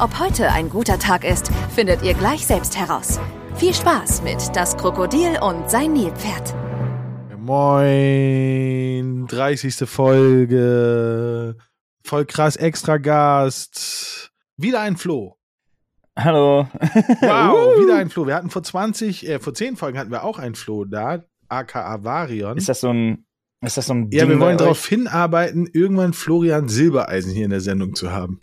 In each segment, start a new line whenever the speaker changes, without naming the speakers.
Ob heute ein guter Tag ist, findet ihr gleich selbst heraus. Viel Spaß mit Das Krokodil und sein Nilpferd.
Moin, 30. Folge. Voll krass, extra Gast. Wieder ein Flo.
Hallo.
Wow, wieder ein Flo. Wir hatten vor 20, äh, vor 10 Folgen hatten wir auch einen Flo da, aka Varion.
Ist das so ein, ist das so ein
ja,
Ding
wir wollen darauf hinarbeiten, irgendwann Florian Silbereisen hier in der Sendung zu haben.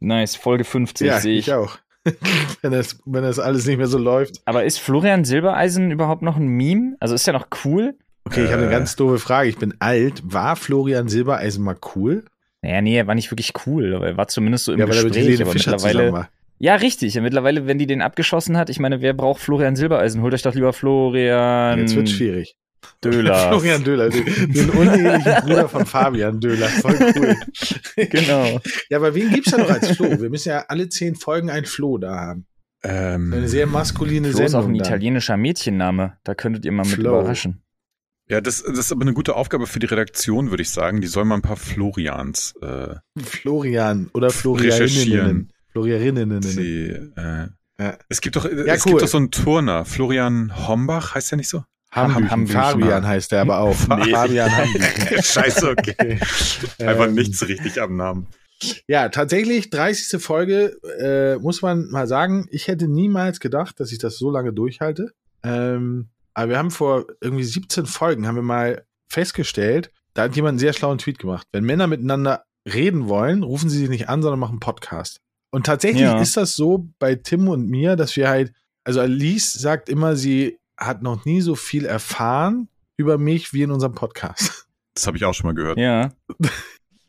Nice, Folge 50
ja,
sehe
ich
ich.
auch. wenn, das, wenn das alles nicht mehr so läuft.
Aber ist Florian Silbereisen überhaupt noch ein Meme? Also ist er noch cool?
Okay, ich habe eine
Äh.
ganz doofe Frage. Ich bin alt. War Florian Silbereisen mal cool?
Naja, nee, er war nicht wirklich cool, aber er war zumindest so im
Ja, er
Gespräch. Aber
Fischer
mittlerweile, ja, richtig. Ja, mittlerweile, wenn die den abgeschossen hat, ich meine, wer braucht Florian Silbereisen? Holt euch doch lieber Florian
Jetzt wird schwierig.
Döler.
Florian Döhler, den, den unehelichen Bruder von Fabian Döhler. Voll cool.
genau.
Ja, aber wen gibt's da noch als Flo? Wir müssen ja alle zehn Folgen ein Flo da haben.
Ähm,
Eine sehr maskuline
Flo ist auch
Sendung.
ein
dann.
italienischer Mädchenname. Da könntet ihr mal mit
Flo.
überraschen.
ja, das, das ist aber eine gute Aufgabe für die Redaktion, würde ich sagen. Die soll mal ein paar Florians äh,
Florian oder Florianinnen. Florianinnen.
äh,
Ja.
Es gibt doch, es
cool.
gibt doch so einen Turner, Florian Hombach, heißt der nicht so?
Hambüchen.
Hambüchen.
Fabian heißt der aber auch.
Nee.
Fabian Hambüchen.
Scheiße, okay. Einfach
Ähm,
nichts richtig am Namen.
Ja, tatsächlich, 30. Folge, äh, muss man mal sagen, ich hätte niemals gedacht, dass ich das so lange durchhalte. Ähm, aber wir haben vor irgendwie 17 Folgen, haben wir mal festgestellt, da hat jemand einen sehr schlauen Tweet gemacht. Wenn Männer miteinander reden wollen, rufen sie sich nicht an, sondern machen einen Podcast. Und tatsächlich
Ja.
ist das so bei Tim und mir, dass wir halt, also Alice sagt immer, sie hat noch nie so viel erfahren über mich wie in unserem Podcast.
Das habe ich auch schon mal gehört.
Ja.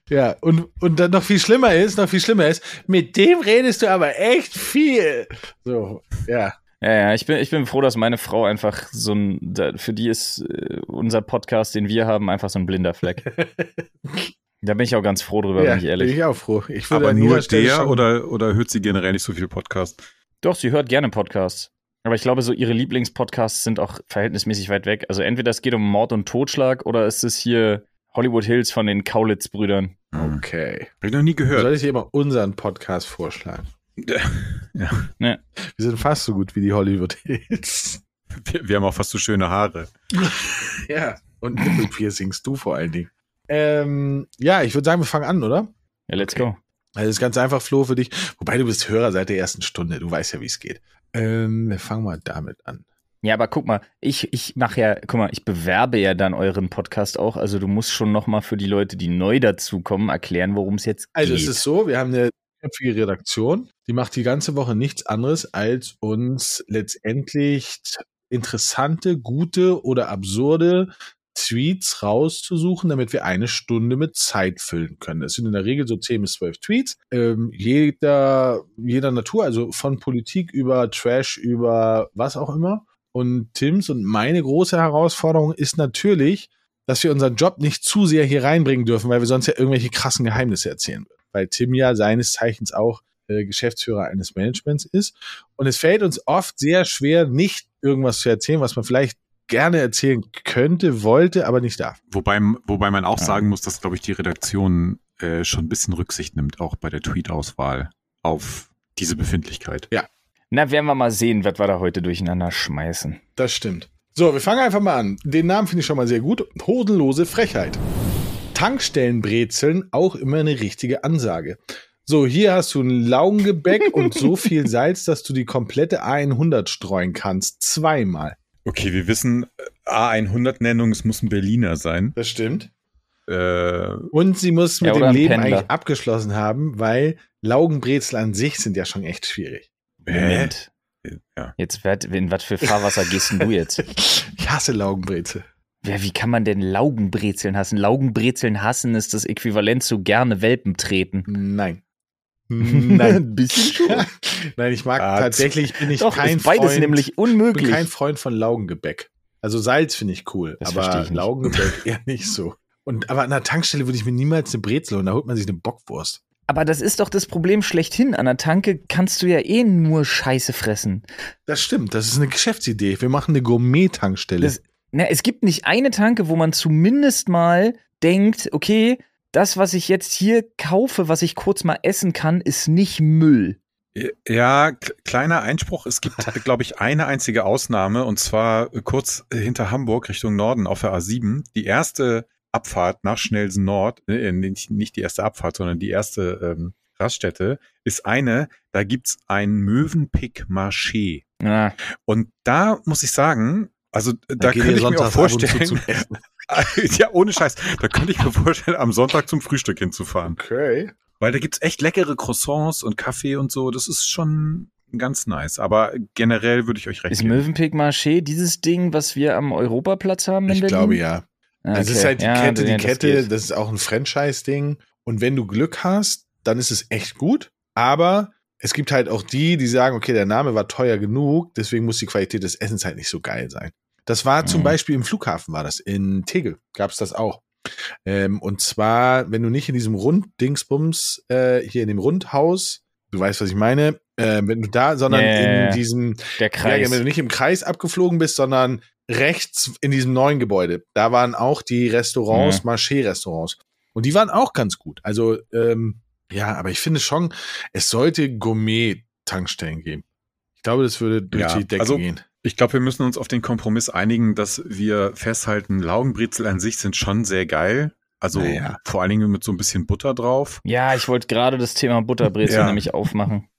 Ja, und, und dann noch viel schlimmer ist, noch viel schlimmer ist, mit dem redest du aber echt viel. So, ja.
Ja, ja, ich bin, ich bin froh, dass meine Frau einfach so ein, da- für die ist äh, unser Podcast, den wir haben, einfach so ein blinder Fleck. Da bin ich auch ganz froh drüber,
ja,
bin ich ehrlich.
Bin ich auch froh. Ich würde
Aber nur der
schon-
oder, oder hört sie generell nicht so viel Podcast?
Doch, sie hört gerne Podcasts. Aber ich glaube, so ihre Lieblingspodcasts sind auch verhältnismäßig weit weg. Also entweder es geht um Mord und Totschlag oder es ist hier Hollywood Hills von den Kaulitz-Brüdern.
Okay.
Hab ich noch nie gehört.
Soll ich dir mal unseren Podcast vorschlagen?
ja.
Ne?
Wir sind fast so gut wie die Hollywood Hills.
wir, wir haben auch fast so schöne Haare.
ja. Und Nippelpiercings, du vor allen Dingen. Ähm, ja, ich würde sagen, wir fangen an, oder?
Ja, let's
Okay.
go.
Also das ist ganz einfach, Flo, für dich. Wobei du bist Hörer seit der ersten Stunde. Du weißt ja, wie es geht. Ähm, wir fangen mal damit an.
Ja, aber guck mal, ich, ich mache ja, guck mal, ich bewerbe ja dann euren Podcast auch. Also du musst schon noch mal für die Leute, die neu dazukommen, erklären, worum es jetzt
Also
geht.
es ist so, wir haben eine köpfige Redaktion, die macht die ganze Woche nichts anderes, als uns letztendlich interessante, gute oder absurde Tweets rauszusuchen, damit wir eine Stunde mit Zeit füllen können. Das sind in der Regel so 10 bis 12 Tweets, ähm, jeder, jeder Natur, also von Politik über Trash, über was auch immer. Und Tims und meine große Herausforderung ist natürlich, dass wir unseren Job nicht zu sehr hier reinbringen dürfen, weil wir sonst ja irgendwelche krassen Geheimnisse erzählen würden. Weil Tim ja seines Zeichens auch äh, Geschäftsführer eines Managements ist. Und es fällt uns oft sehr schwer, nicht irgendwas zu erzählen, was man vielleicht gerne erzählen könnte, wollte, aber nicht darf.
Wobei, wobei man auch
Ja.
sagen muss, dass, glaube ich, die Redaktion äh, schon ein bisschen Rücksicht nimmt, auch bei der Tweet-Auswahl auf diese Befindlichkeit.
Na, werden wir mal sehen, was wir da heute durcheinander schmeißen.
Das stimmt. So, wir fangen einfach mal an. Den Namen finde ich schon mal sehr gut. Hodenlose Frechheit. Tankstellenbrezeln, auch immer eine richtige Ansage. So, hier hast du ein Laugengebäck und so viel Salz, dass du die komplette A100 streuen kannst. Zweimal.
Okay, wir wissen, äh, A100-Nennung, es muss ein Berliner sein.
Das stimmt.
Äh,
Und sie muss mit
Ja,
dem Leben
Pendler.
eigentlich abgeschlossen haben, weil Laugenbrezel an sich sind ja schon echt schwierig.
Moment.
Ja.
Jetzt, werd- in was für Fahrwasser gehst denn du jetzt?
Ich hasse Laugenbrezel.
Ja, wie kann man denn Laugenbrezeln hassen? Laugenbrezeln hassen ist das Äquivalent zu gerne Welpen treten.
Nein. Nein.
Ein bisschen schon.
Nein, ich mag
Ah,
tatsächlich, bin ich
Doch,
kein
beides
Freund,
nämlich
ich bin
unmöglich.
kein Freund von Laugengebäck. Also Salz finde ich cool,
Das verstehe
aber
ich.
Laugengebäck eher nicht so. Und aber an der Tankstelle würde ich mir niemals eine Brezel und da holt man sich eine Bockwurst.
Aber das ist doch das Problem schlechthin. An der Tanke kannst du ja eh nur Scheiße fressen.
Das stimmt, das ist eine Geschäftsidee. Wir machen eine Gourmet-Tankstelle.
Na, es gibt nicht eine Tanke, wo man zumindest mal denkt, okay, das, was ich jetzt hier kaufe, was ich kurz mal essen kann, ist nicht Müll.
Ja, kleiner Einspruch. Es gibt, glaube ich, eine einzige Ausnahme und zwar kurz hinter Hamburg Richtung Norden auf der A7. Die erste Abfahrt nach Schnelsen Nord, äh, nicht, die erste Abfahrt, sondern die erste ähm, Raststätte ist eine, da gibt's ein Möwenpick Marché.
Ja,
Und da muss ich sagen, also da,
gehen
könnte ich mir auch vorstellen. ja, ohne Scheiß, da könnte ich mir vorstellen, am Sonntag zum Frühstück hinzufahren.
Okay.
Weil da gibt's echt leckere Croissants und Kaffee und so. Das ist schon ganz nice. Aber generell würde ich euch recht
ist
geben.
Mövenpick Marché dieses Ding, was wir am Europaplatz haben in
Ich
Berlin?
glaube ja.
Ah,
Also es ist
okay.
halt die
Ja,
Kette, die
das
Kette,
geht.
das ist auch ein Franchise-Ding. Und wenn du Glück hast, dann ist es echt gut. Aber es gibt halt auch die, die sagen, okay, der Name war teuer genug, deswegen muss die Qualität des Essens halt nicht so geil sein. Das war zum
Mhm.
Beispiel im Flughafen war das. In Tegel gab es das auch. Ähm, und zwar, wenn du nicht in diesem Runddingsbums, äh, hier in dem Rundhaus, du weißt, was ich meine, äh, wenn du da, sondern
Ja, ja, ja.
in diesem,
Der
ja,
Kreis.
wenn du nicht im Kreis abgeflogen bist, sondern rechts in diesem neuen Gebäude. Da waren auch die Restaurants, Marché-Restaurants. Und die waren auch ganz gut. Also, ähm, ja, aber ich finde schon, es sollte Gourmet-Tankstellen geben. Ich glaube, das würde durch
Ja,
die Decke
also-
gehen.
Ich glaube, wir müssen uns auf den Kompromiss einigen, dass wir festhalten, Laugenbrezel an sich sind schon sehr geil. Also
Naja.
vor allen Dingen mit so ein bisschen Butter drauf.
ja, ich wollte gerade das Thema Butterbrezel
Ja.
nämlich aufmachen.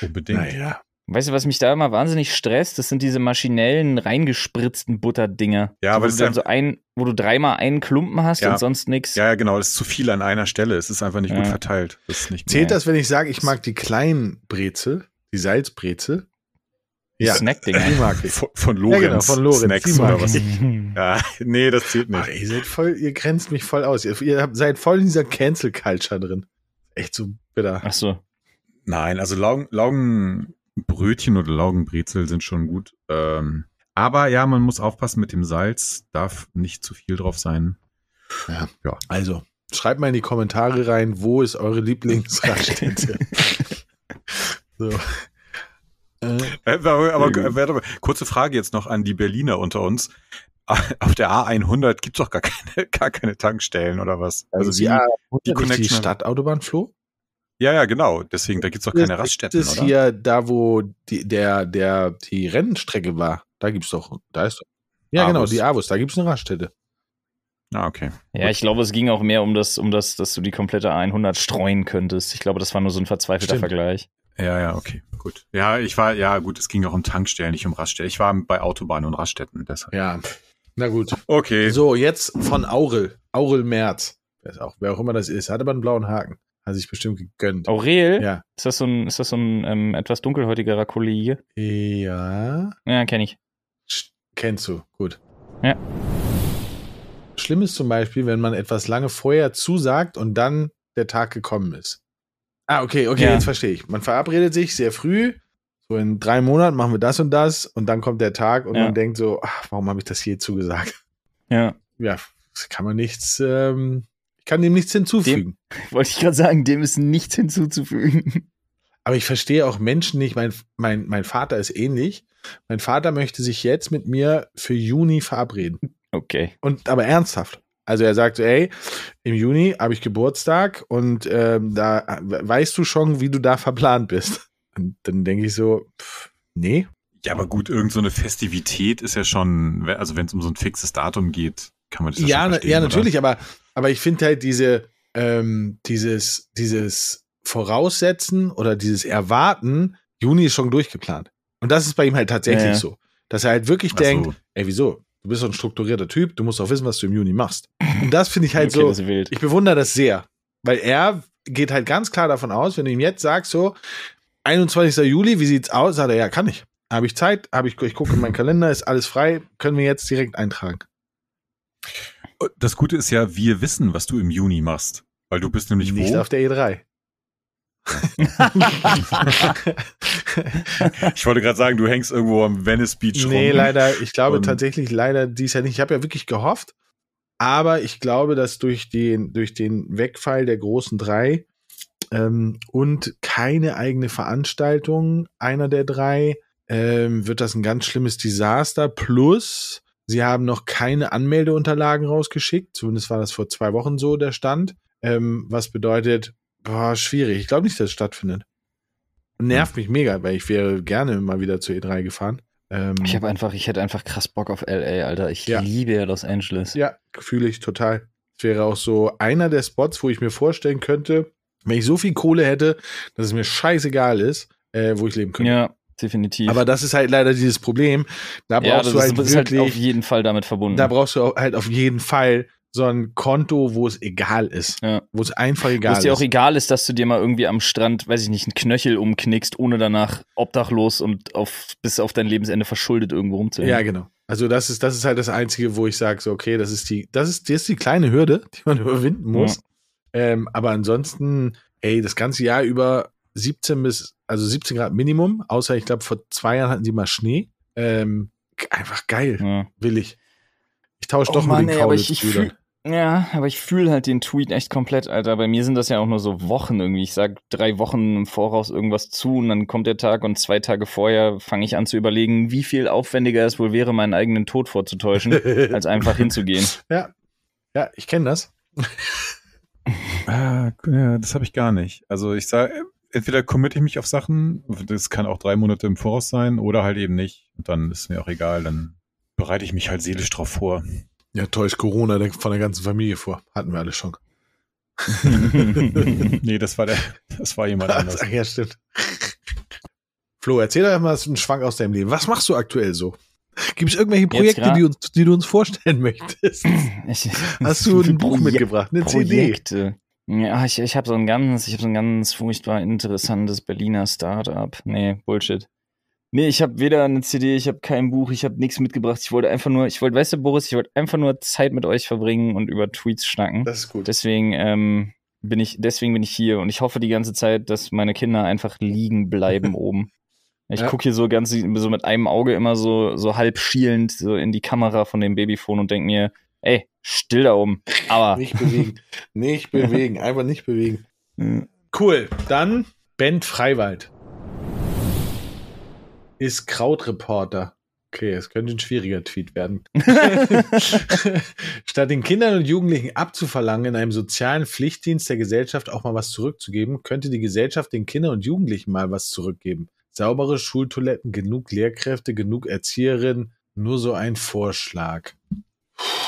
Unbedingt.
Naja.
Weißt du, was mich da immer wahnsinnig stresst? Das sind diese maschinellen, reingespritzten Butterdinger.
Ja, aber
wo
das
du
ist
dann so ein, wo du dreimal einen Klumpen hast
Ja.
und sonst nichts.
Ja, ja, genau. Das ist zu viel an einer Stelle. Es ist einfach nicht gut
Ja.
verteilt. Das ist nicht
Zählt das, wenn ich sage, ich mag die kleinen Brezel, die Salzbrezel?
Die
Ja,
Snackdinger.
die mag ich.
von, von
Ja,
Lorenz.
genau, von Lorenz.
Snacks
Die mag
oder was?
ich.
Ja, nee, das zählt
Ach,
nicht.
ihr seid voll, ihr grenzt mich voll aus. Ihr, ihr habt- seid voll in dieser Cancel-Culture drin. Echt so bitter.
Ach so.
Nein, also Laugen, Laugenbrötchen oder Laugenbrezel sind schon gut. Ähm, aber ja, man muss aufpassen mit dem Salz. Darf nicht zu viel drauf sein.
Also, schreibt mal in die Kommentare rein, wo ist eure Lieblingsraststätte? so. Äh,
Äh, Aber, aber,
gut.
mal, kurze Frage jetzt noch an die Berliner unter uns. Auf der A100 gibt's doch gar keine, gar keine Tankstellen oder was? Also
die,
die,
A-
die
die
Connection-
Stadtautobahn, Flo?
ja, ja, genau. Deswegen, da gibt's doch keine Raststätten,
Das ist
oder?
hier, da wo die, der, der, die Rennstrecke war, da gibt's doch, da ist doch. Ja, genau,
Avus.
die Avus, da gibt's eine Raststätte.
Ah, okay.
Ja, ich glaube, es ging auch mehr um das, um das, dass du die komplette 100 streuen könntest. Ich glaube, das war nur so ein verzweifelter
Stimmt.
Vergleich.
Ja, ja, okay, gut. Ja, ich war, ja, gut, es ging auch um Tankstellen, nicht um Raststätten. Ich war bei Autobahnen und Raststätten, deshalb.
Ja, na gut.
Okay.
So, jetzt von Aurel. Aurel Merz. Wer, ist auch, wer auch immer das ist. Hat aber einen blauen Haken. Hat sich bestimmt gegönnt.
Aurel?
Ja.
Ist das so ein, ist das so ein ähm, etwas dunkelhäutigerer Kollege?
Ja.
Ja, kenne ich.
Sch- Kennst du, gut.
Ja.
Schlimm ist zum Beispiel, wenn man etwas lange vorher zusagt und dann der Tag gekommen ist. Ah, okay, okay,
Ja.
jetzt verstehe ich. Man verabredet sich sehr früh, so in drei Monaten machen wir das und das und dann kommt der Tag und
Ja.
man denkt so, ach, warum habe ich das hier zugesagt?
Ja.
Ja, kann man nichts, ähm, ich kann dem nichts hinzufügen.
Wollte ich gerade sagen, dem ist nichts hinzuzufügen.
Aber ich verstehe auch Menschen nicht. Mein, mein, mein Vater ist ähnlich. Mein Vater möchte sich jetzt mit mir für Juni verabreden.
Okay.
Und aber ernsthaft. Also er sagt so, ey, im Juni habe ich Geburtstag und ähm, da weißt du schon, wie du da verplant bist. Und dann denke ich so, pff, nee.
Ja, aber gut, irgend so eine Festivität ist ja schon, also wenn es um so ein fixes Datum geht, kann man das ja,
Ja, ja,
oder?
natürlich, aber, aber ich finde halt diese, ähm, dieses, dieses Voraussetzen oder dieses Erwarten, Juni ist schon durchgeplant. Und das ist bei ihm halt tatsächlich
Ja,
so. Dass er halt wirklich
so.
denkt, ey, wieso? Du bist so ein strukturierter Typ, du musst auch wissen, was du im Juni machst. Und das finde ich halt
okay,
so,
das ist wild.
ich bewundere das sehr. Weil er geht halt ganz klar davon aus, wenn du ihm jetzt sagst, so, 21. Juli, wie sieht's aus? Sagt er, ja, kann ich. Habe ich Zeit, habe ich, ich gucke in meinen Kalender, ist alles frei, können wir jetzt direkt eintragen.
Das Gute ist ja, wir wissen, was du im Juni machst. Weil du bist nämlich
Nicht
wo?
auf der E3.
Ich wollte gerade sagen, du hängst irgendwo am Venice Beach rum.
Nee, leider, ich glaube tatsächlich leider dies Jahr nicht. Ich habe ja wirklich gehofft, aber ich glaube, dass durch den, durch den Wegfall der großen drei ähm, und keine eigene Veranstaltung einer der drei, ähm, wird das ein ganz schlimmes Desaster. Plus, sie haben noch keine Anmeldeunterlagen rausgeschickt. Zumindest war das vor zwei Wochen so der Stand. Ähm, was bedeutet, boah, schwierig. Ich glaube nicht, dass es stattfindet. Nervt mich mega, weil ich wäre gerne mal wieder zur E3 gefahren. Ähm,
Ich habe einfach, ich hätte einfach krass Bock auf LA, Alter. Ich
Ja.
liebe ja Los Angeles.
Ja, fühle ich total. Es wäre auch so einer der Spots, wo ich mir vorstellen könnte, wenn ich so viel Kohle hätte, dass es mir scheißegal ist, äh, wo ich leben könnte.
Ja, definitiv.
Aber das ist halt leider dieses Problem. Da
ja,
brauchst
das
du halt
ist, ist halt
wirklich,
auf jeden Fall damit verbunden.
da brauchst du halt auf jeden Fall so ein Konto, wo es egal ist.
Ja.
Wo es einfach
Wo
egal
es dir auch
ist.
egal ist, dass du dir mal irgendwie am Strand, weiß ich nicht, einen Knöchel umknickst, ohne danach obdachlos und auf, bis auf dein Lebensende verschuldet irgendwo rumzuhängen.
Ja, genau. Also das ist, das ist halt das Einzige, wo ich sage, so, okay, das ist die, das ist, das ist die kleine Hürde, die man überwinden muss. Ähm, aber ansonsten, ey, das ganze Jahr über 17 bis, also 17 Grad Minimum, außer ich glaube, vor zwei Jahren hatten die mal Schnee. Ähm, einfach geil,
Ja.
will ich. Ich tausche
Oh
doch
Mann,
mit den
ey, aber ich, ich fühl, ja, aber ich fühle halt den Tweet echt komplett, Alter. Bei mir sind das ja auch nur so Wochen irgendwie. Ich sag drei Wochen im Voraus irgendwas zu und dann kommt der Tag und zwei Tage vorher fange ich an zu überlegen, wie viel aufwendiger es wohl wäre, meinen eigenen Tod vorzutäuschen, als einfach hinzugehen.
ja. ja, ich kenne das.
Ah, ja, das habe ich gar nicht. Also ich sage, entweder committe ich mich auf Sachen, das kann auch drei Monate im Voraus sein, oder halt eben nicht. Und dann ist mir auch egal, dann bereite ich mich halt seelisch drauf vor.
Ja, täuscht Corona von der ganzen Familie vor. Hatten wir alle schon.
nee, das war der, das war jemand anders.
Ach ja, stimmt. Flo, erzähl doch mal einen Schwank aus deinem Leben. Was machst du aktuell so? Gibt es irgendwelche Projekte, die, uns, die du uns vorstellen möchtest?
Ich,
Hast du ein Buch mitgebracht, eine CD?
Projekte. Ja, ich, ich habe so ein ganz, ich habe so ein ganz furchtbar interessantes Berliner Startup. Nee, Bullshit. Nee, ich habe weder eine CD, ich habe kein Buch, ich habe nichts mitgebracht. Ich wollte einfach nur, ich wollte, weißt du, Boris, ich wollte einfach nur Zeit mit euch verbringen und über Tweets schnacken.
Das ist gut.
Deswegen ähm, bin ich, deswegen bin ich hier und ich hoffe die ganze Zeit, dass meine Kinder einfach liegen bleiben oben. Ich
Ja.
gucke hier so ganz so mit einem Auge immer so so halb schielend so in die Kamera von dem Babyphone und denk mir, ey, still da oben. Aber
Nicht bewegen. Nicht bewegen. Einfach nicht bewegen. Cool. Dann Bent Freiwald. Ist Krautreporter. Okay, es könnte ein schwieriger Tweet werden. Statt den Kindern und Jugendlichen abzuverlangen, in einem sozialen Pflichtdienst der Gesellschaft auch mal was zurückzugeben, könnte die Gesellschaft den Kindern und Jugendlichen mal was zurückgeben. Saubere Schultoiletten, genug Lehrkräfte, genug Erzieherinnen, nur so ein Vorschlag.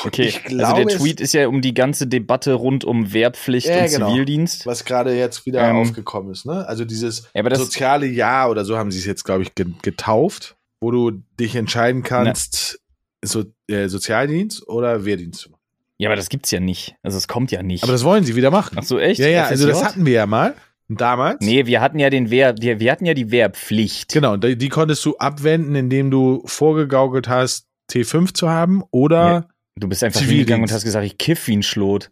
Okay,
Ich
also
glaube,
der Tweet ist ja um die ganze Debatte rund um Wehrpflicht
Ja,
und
genau.
Zivildienst.
Was gerade jetzt wieder
Ähm,
aufgekommen ist, ne? Also dieses
Ja,
soziale Jahr oder so haben sie es jetzt, glaube ich, ge getauft, wo du dich entscheiden kannst, so, äh, Sozialdienst oder Wehrdienst zu machen.
Ja, aber das gibt's ja nicht. Also es kommt ja nicht.
Aber das wollen sie wieder machen.
Ach so, echt?
ja, ja, also das
FSJ?
hatten wir ja mal damals.
Nee, wir hatten ja den Wehr, wir, wir hatten ja die Wehrpflicht.
Genau, die, die konntest du abwenden, indem du vorgegaukelt hast, T5 zu haben oder
Du bist einfach
Zivildienst.
hingegangen und hast gesagt, ich kiff wie ein Schlot.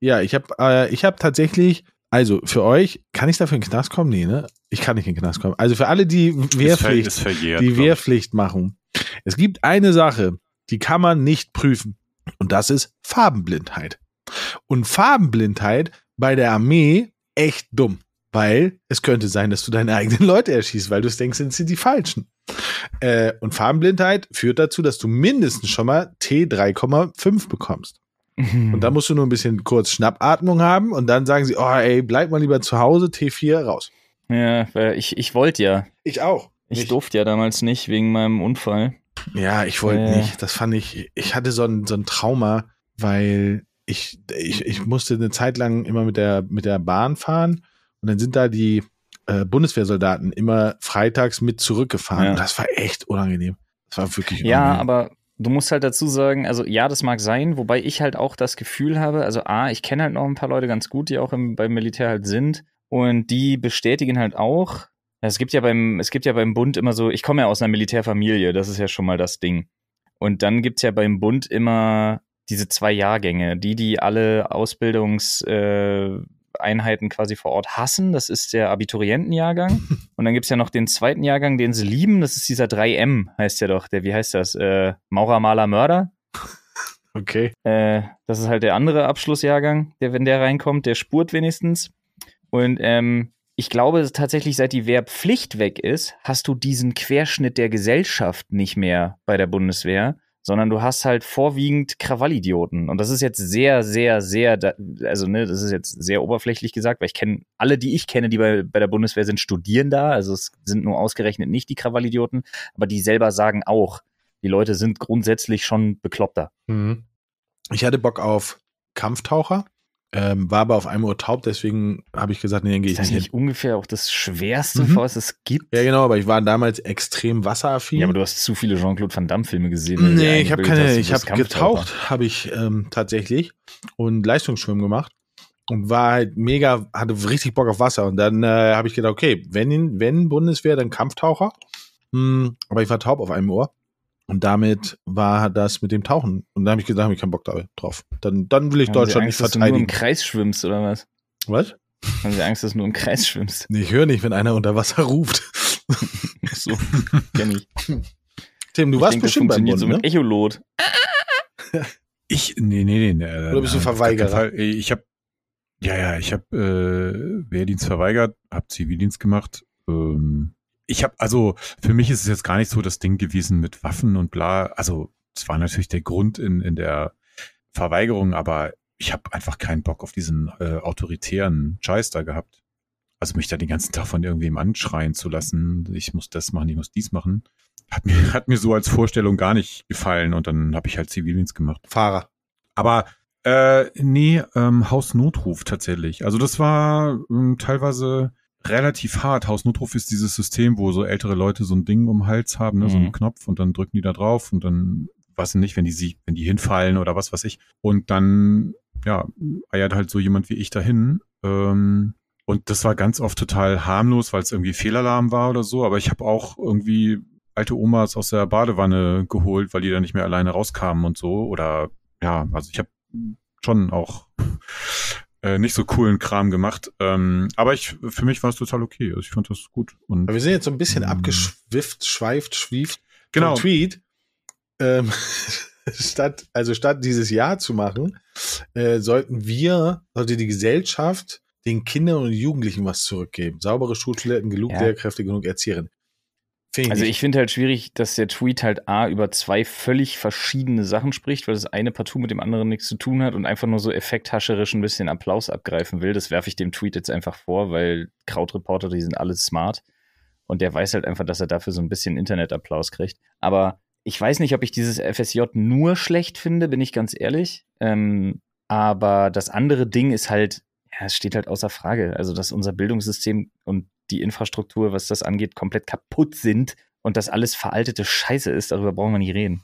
ja, ich habe äh, ich habe tatsächlich also für euch, kann ich dafür in den Knast kommen? Nee, ne? Ich kann nicht in den Knast kommen. Also für alle, die
Ist ver-
Wehrpflicht
ist verjährt.
die. Wehrpflicht machen. Es gibt eine Sache, die kann man nicht prüfen. Und das ist Farbenblindheit. Und Farbenblindheit bei der Armee echt dumm. Weil es könnte sein, dass du deine eigenen Leute erschießt, weil du es denkst, sind die falschen. Äh, und Farbenblindheit führt dazu, dass du mindestens schon mal T3,5 bekommst. Und da musst du nur ein bisschen kurz Schnappatmung haben und dann sagen sie, oh ey, bleib mal lieber zu Hause, T4 raus.
Ja, weil ich, ich wollte ja.
Ich auch.
Ich
Nicht.
durfte ja damals nicht wegen meinem Unfall.
Ja, ich wollte
Äh.
nicht. Das fand ich, ich hatte so ein, so ein Trauma, weil ich, ich, ich musste eine Zeit lang immer mit der, mit der Bahn fahren und dann sind da die äh, Bundeswehrsoldaten immer freitags mit zurückgefahren.
Ja.
Das war echt unangenehm. Das war wirklich
Ja,
unangenehm.
aber du musst halt dazu sagen, also ja, das mag sein, wobei ich halt auch das Gefühl habe, also A, ich kenne halt noch ein paar Leute ganz gut, die auch im, beim Militär halt sind und die bestätigen halt auch, es gibt ja beim, es gibt ja beim Bund immer so, ich komme ja aus einer Militärfamilie, das ist ja schon mal das Ding. Und dann gibt's ja beim Bund immer diese zwei Jahrgänge, die, die alle Ausbildungs, äh, Einheiten quasi vor Ort hassen. Das ist der Abiturientenjahrgang. Und dann gibt's ja noch den zweiten Jahrgang, den sie lieben. Das ist dieser 3M, heißt ja doch. Der, wie heißt das? Äh, Maurer, Maler, Mörder.
Okay.
Äh, das ist halt der andere Abschlussjahrgang, der, wenn der reinkommt, der spurt wenigstens. Und ähm, ich glaube tatsächlich, seit die Wehrpflicht weg ist, hast du diesen Querschnitt der Gesellschaft nicht mehr bei der Bundeswehr, sondern du hast halt vorwiegend Krawallidioten. Und das ist jetzt sehr, sehr, sehr, also ne, das ist jetzt sehr oberflächlich gesagt, weil ich kenne alle, die ich kenne, die bei, bei der Bundeswehr sind, studieren da. Also es sind nur ausgerechnet nicht die Krawallidioten, aber die selber sagen auch, die Leute sind grundsätzlich schon bekloppter.
Mhm. Ich hatte Bock auf Kampftaucher, ähm, war aber auf einem Uhr taub, deswegen habe ich gesagt, nee, dann gehe
Ist
ich
das
nicht
nicht
hin.
ungefähr auch das Schwerste,
Mhm.
was es gibt?
Ja, genau, aber ich war damals extrem wasseraffin.
Ja, aber du hast zu viele Jean-Claude Van Damme-Filme gesehen.
Nee, ich habe keine,
hast,
ich habe getaucht, habe ich ähm, tatsächlich und Leistungsschwimmen gemacht und war halt mega, hatte richtig Bock auf Wasser und dann äh, habe ich gedacht, okay, wenn wenn Bundeswehr, dann Kampftaucher. Hm, aber ich war taub auf einem Ohr und damit war das mit dem Tauchen und da habe ich gesagt, habe ich keinen Bock drauf. Dann dann will ich
Haben Sie
Deutschland
Angst,
nicht
dass du nur im
verteidigen.
Kreis schwimmst oder was?
Was?
Haben Sie Angst, dass du nur im Kreis schwimmst?
Nee, ich höre nicht, wenn einer unter Wasser ruft.
So, kenn ich.
Tim, du
ich
warst
denk, das
bestimmt beim
funktioniert
Bund,
so
ne?
mit Echolot.
Ich, nee, nee, nee. nee
Oder bist du Verweigerer?
Ich habe, ja, ja, ich habe äh, Wehrdienst verweigert, habe Zivildienst gemacht. Ähm, ich habe, also für mich ist es jetzt gar nicht so das Ding gewesen mit Waffen und bla. Also es war natürlich der Grund in, in der Verweigerung, aber ich habe einfach keinen Bock auf diesen äh, autoritären Scheiß da gehabt. Also mich da den ganzen Tag von irgendwem anschreien zu lassen, ich muss das machen, ich muss dies machen, hat mir, hat mir so als Vorstellung gar nicht gefallen und dann habe ich halt Zivildienst gemacht.
Fahrer.
Aber äh, nee, ähm, Hausnotruf tatsächlich. Also das war ähm, teilweise relativ hart. Hausnotruf ist dieses System, wo so ältere Leute so ein Ding um den Hals haben, ne, so einen
Mhm.
Knopf und dann drücken die da drauf und dann was nicht, wenn die sie, wenn die hinfallen oder was weiß ich. Und dann, ja, eiert halt so jemand wie ich dahin. Ähm, und das war ganz oft total harmlos, weil es irgendwie Fehlalarm war oder so. Aber ich habe auch irgendwie alte Omas aus der Badewanne geholt, weil die da nicht mehr alleine rauskamen und so. Oder ja, also ich habe schon auch äh, nicht so coolen Kram gemacht. Ähm, aber ich, für mich war es total okay. Also ich fand das gut. Und
Aber wir sind jetzt so ein bisschen
Mhm.
abgeschwifft, schweift, schwieft
genau.
vom Tweet. Ähm, statt, also statt dieses Jahr zu machen, äh, sollten wir, sollte die Gesellschaft den Kindern und Jugendlichen was zurückgeben. Saubere Schultoiletten, genug
Ja.
Lehrkräfte, genug Erzieherinnen. Finde
Also ich finde halt schwierig, dass der Tweet halt A über zwei völlig verschiedene Sachen spricht, weil das eine partout mit dem anderen nichts zu tun hat und einfach nur so effekthascherisch ein bisschen Applaus abgreifen will. Das werfe ich dem Tweet jetzt einfach vor, weil Krautreporter, die sind alles smart. Und der weiß halt einfach, dass er dafür so ein bisschen Internetapplaus kriegt. Aber ich weiß nicht, ob ich dieses FSJ nur schlecht finde, bin ich ganz ehrlich. Ähm, aber das andere Ding ist halt, ja, es steht halt außer Frage. Also, dass unser Bildungssystem und die Infrastruktur, was das angeht, komplett kaputt sind und dass alles veraltete Scheiße ist, darüber brauchen wir nicht reden.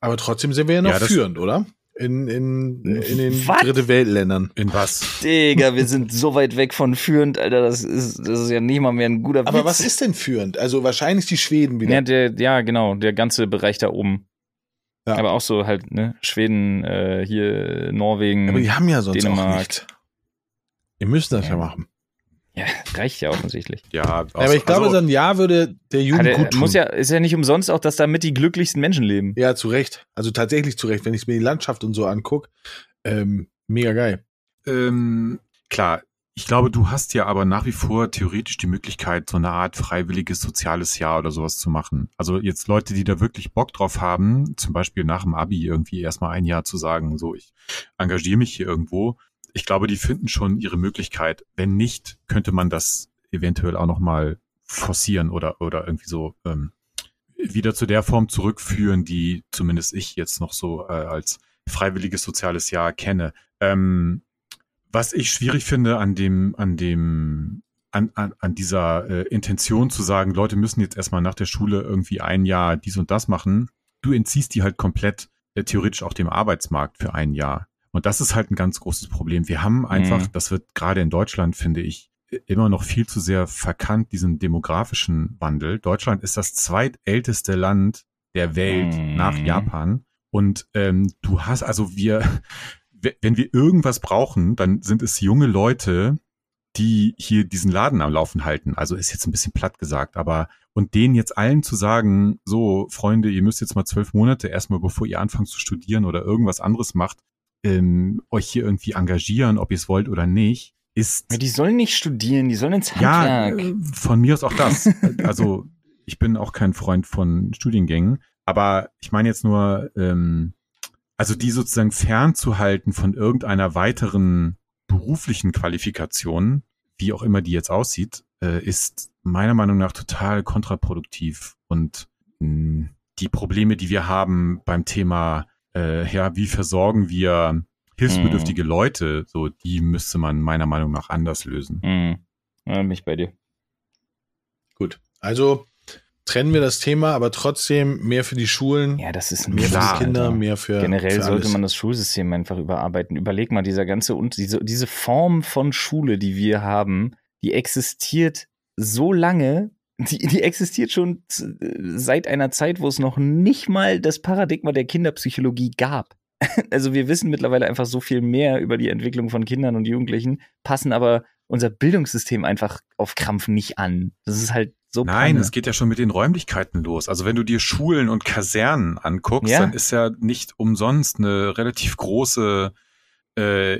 Aber trotzdem sind wir ja noch
Ja, das-
führend, oder? In, in, in den
Was?
dritte Weltländern.
In was?
Digga, wir sind so weit weg von führend, Alter, das ist, das ist ja nicht mal mehr ein guter
Aber
Witz.
was ist denn führend? Also wahrscheinlich die Schweden wieder.
Ja, der, ja, genau, der ganze Bereich da oben.
Ja.
Aber auch so halt, ne, Schweden, äh, hier Norwegen.
Aber die haben ja sonst auch
Dänemark.
nichts. Wir müssen das ja,
Ja.
machen.
Ja, reicht ja offensichtlich.
Ja,
Ja, aber ich glaube,
also,
so ein Jahr würde der Jugend
Hat
gut tun.
muss ja, ist ja nicht umsonst auch, dass damit die glücklichsten Menschen leben.
Ja, zu Recht. Also tatsächlich zu Recht. Wenn ich mir die Landschaft und so angucke, ähm, mega geil.
ähm, klar, ich glaube, du hast ja aber nach wie vor theoretisch die Möglichkeit, so eine Art freiwilliges soziales Jahr oder sowas zu machen. Also jetzt Leute, die da wirklich Bock drauf haben, zum Beispiel nach dem Abi irgendwie erstmal ein Jahr zu sagen, so ich engagiere mich hier irgendwo. Ich glaube, die finden schon ihre Möglichkeit. Wenn nicht, könnte man das eventuell auch nochmal forcieren oder, oder irgendwie so ähm, wieder zu der Form zurückführen, die zumindest ich jetzt noch so äh, als freiwilliges soziales Jahr kenne. Ähm, was ich schwierig finde an dem, an dem, an, an, an dieser äh, Intention zu sagen, Leute müssen jetzt erstmal nach der Schule irgendwie ein Jahr dies und das machen, du entziehst die halt komplett äh, theoretisch auch dem Arbeitsmarkt für ein Jahr. Und das ist halt ein ganz großes Problem. Wir haben einfach,
Mhm.
das wird gerade in Deutschland, finde ich, immer noch viel zu sehr verkannt, diesen demografischen Wandel. Deutschland ist das zweitälteste Land der Welt
Mhm.
nach Japan. Und ähm, du hast, also wir, wenn wir irgendwas brauchen, dann sind es junge Leute, die hier diesen Laden am Laufen halten. Also ist jetzt ein bisschen platt gesagt, aber und denen jetzt allen zu sagen, so Freunde, ihr müsst jetzt mal zwölf Monate erstmal, bevor ihr anfangt zu studieren oder irgendwas anderes macht, ähm, euch hier irgendwie engagieren, ob ihr es wollt oder nicht, ist.
Ja, die sollen nicht studieren, die sollen ins
Handwerk. Ja, von mir aus auch das. also ich bin auch kein Freund von Studiengängen, aber ich meine jetzt nur, ähm, also die sozusagen fernzuhalten von irgendeiner weiteren beruflichen Qualifikation, wie auch immer die jetzt aussieht, äh, ist meiner Meinung nach total kontraproduktiv. Und mh, hm, die Probleme, die wir haben beim Thema, äh, ja, wie versorgen wir hilfsbedürftige mhm. Leute, so die müsste man meiner Meinung nach anders lösen.
Mhm. Ja, mich bei dir.
Gut. Also trennen wir das Thema, aber trotzdem mehr für die Schulen.
Ja, das ist
mehr klar, für die Kinder,
Alter.
mehr für
generell
für
sollte man das Schulsystem einfach überarbeiten. Überleg mal, dieser ganze und diese diese Form von Schule, die wir haben, die existiert so lange, die, die existiert schon seit einer Zeit, wo es noch nicht mal das Paradigma der Kinderpsychologie gab. Also wir wissen mittlerweile einfach so viel mehr über die Entwicklung von Kindern und Jugendlichen, passen aber unser Bildungssystem einfach auf Krampf nicht an. Das ist halt so
Nein, es geht ja schon mit den Räumlichkeiten los. Also wenn du dir Schulen und Kasernen anguckst, ja. dann ist ja nicht umsonst eine relativ große äh,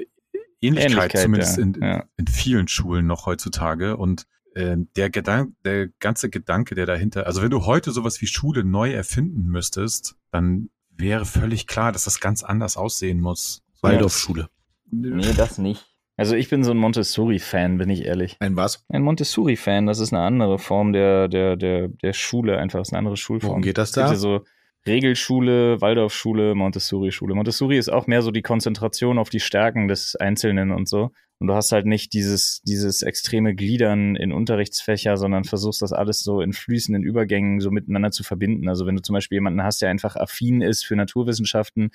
Ähnlichkeit, Ähnlichkeit zumindest ja. In, ja. in vielen Schulen noch heutzutage. Und äh, der Gedanke, der ganze Gedanke, der dahinter, also wenn du heute sowas wie Schule neu erfinden müsstest, dann wäre völlig klar, dass das ganz anders aussehen muss.
Waldorfschule.
Nee, das nicht. Also ich bin so ein Montessori-Fan, bin ich ehrlich.
Ein was?
Ein Montessori-Fan, das ist eine andere Form der, der, der, der Schule, einfach das ist eine andere Schulform.
Worum geht das da?
Es gibt so Regelschule, Waldorfschule, Montessori-Schule. Montessori ist auch mehr so die Konzentration auf die Stärken des Einzelnen und so. Und du hast halt nicht dieses, dieses extreme Gliedern in Unterrichtsfächer, sondern versuchst das alles so in fließenden Übergängen so miteinander zu verbinden. Also wenn du zum Beispiel jemanden hast, der einfach affin ist für Naturwissenschaften,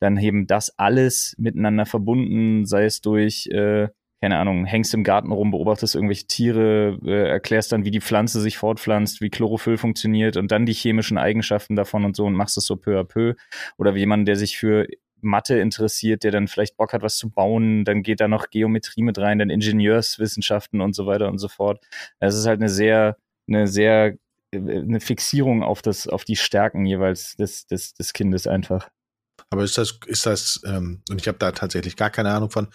dann eben das alles miteinander verbunden, sei es durch, äh, keine Ahnung, hängst im Garten rum, beobachtest irgendwelche Tiere, äh, erklärst dann, wie die Pflanze sich fortpflanzt, wie Chlorophyll funktioniert und dann die chemischen Eigenschaften davon und so und machst es so peu à peu. Oder wie jemand, der sich für Mathe interessiert, der dann vielleicht Bock hat, was zu bauen, dann geht da noch Geometrie mit rein, dann Ingenieurswissenschaften und so weiter und so fort. Es ist halt eine sehr, eine sehr, äh, eine Fixierung auf das, auf die Stärken jeweils des, des, des Kindes einfach.
Aber ist das, ist das, ähm, und ich habe da tatsächlich gar keine Ahnung von,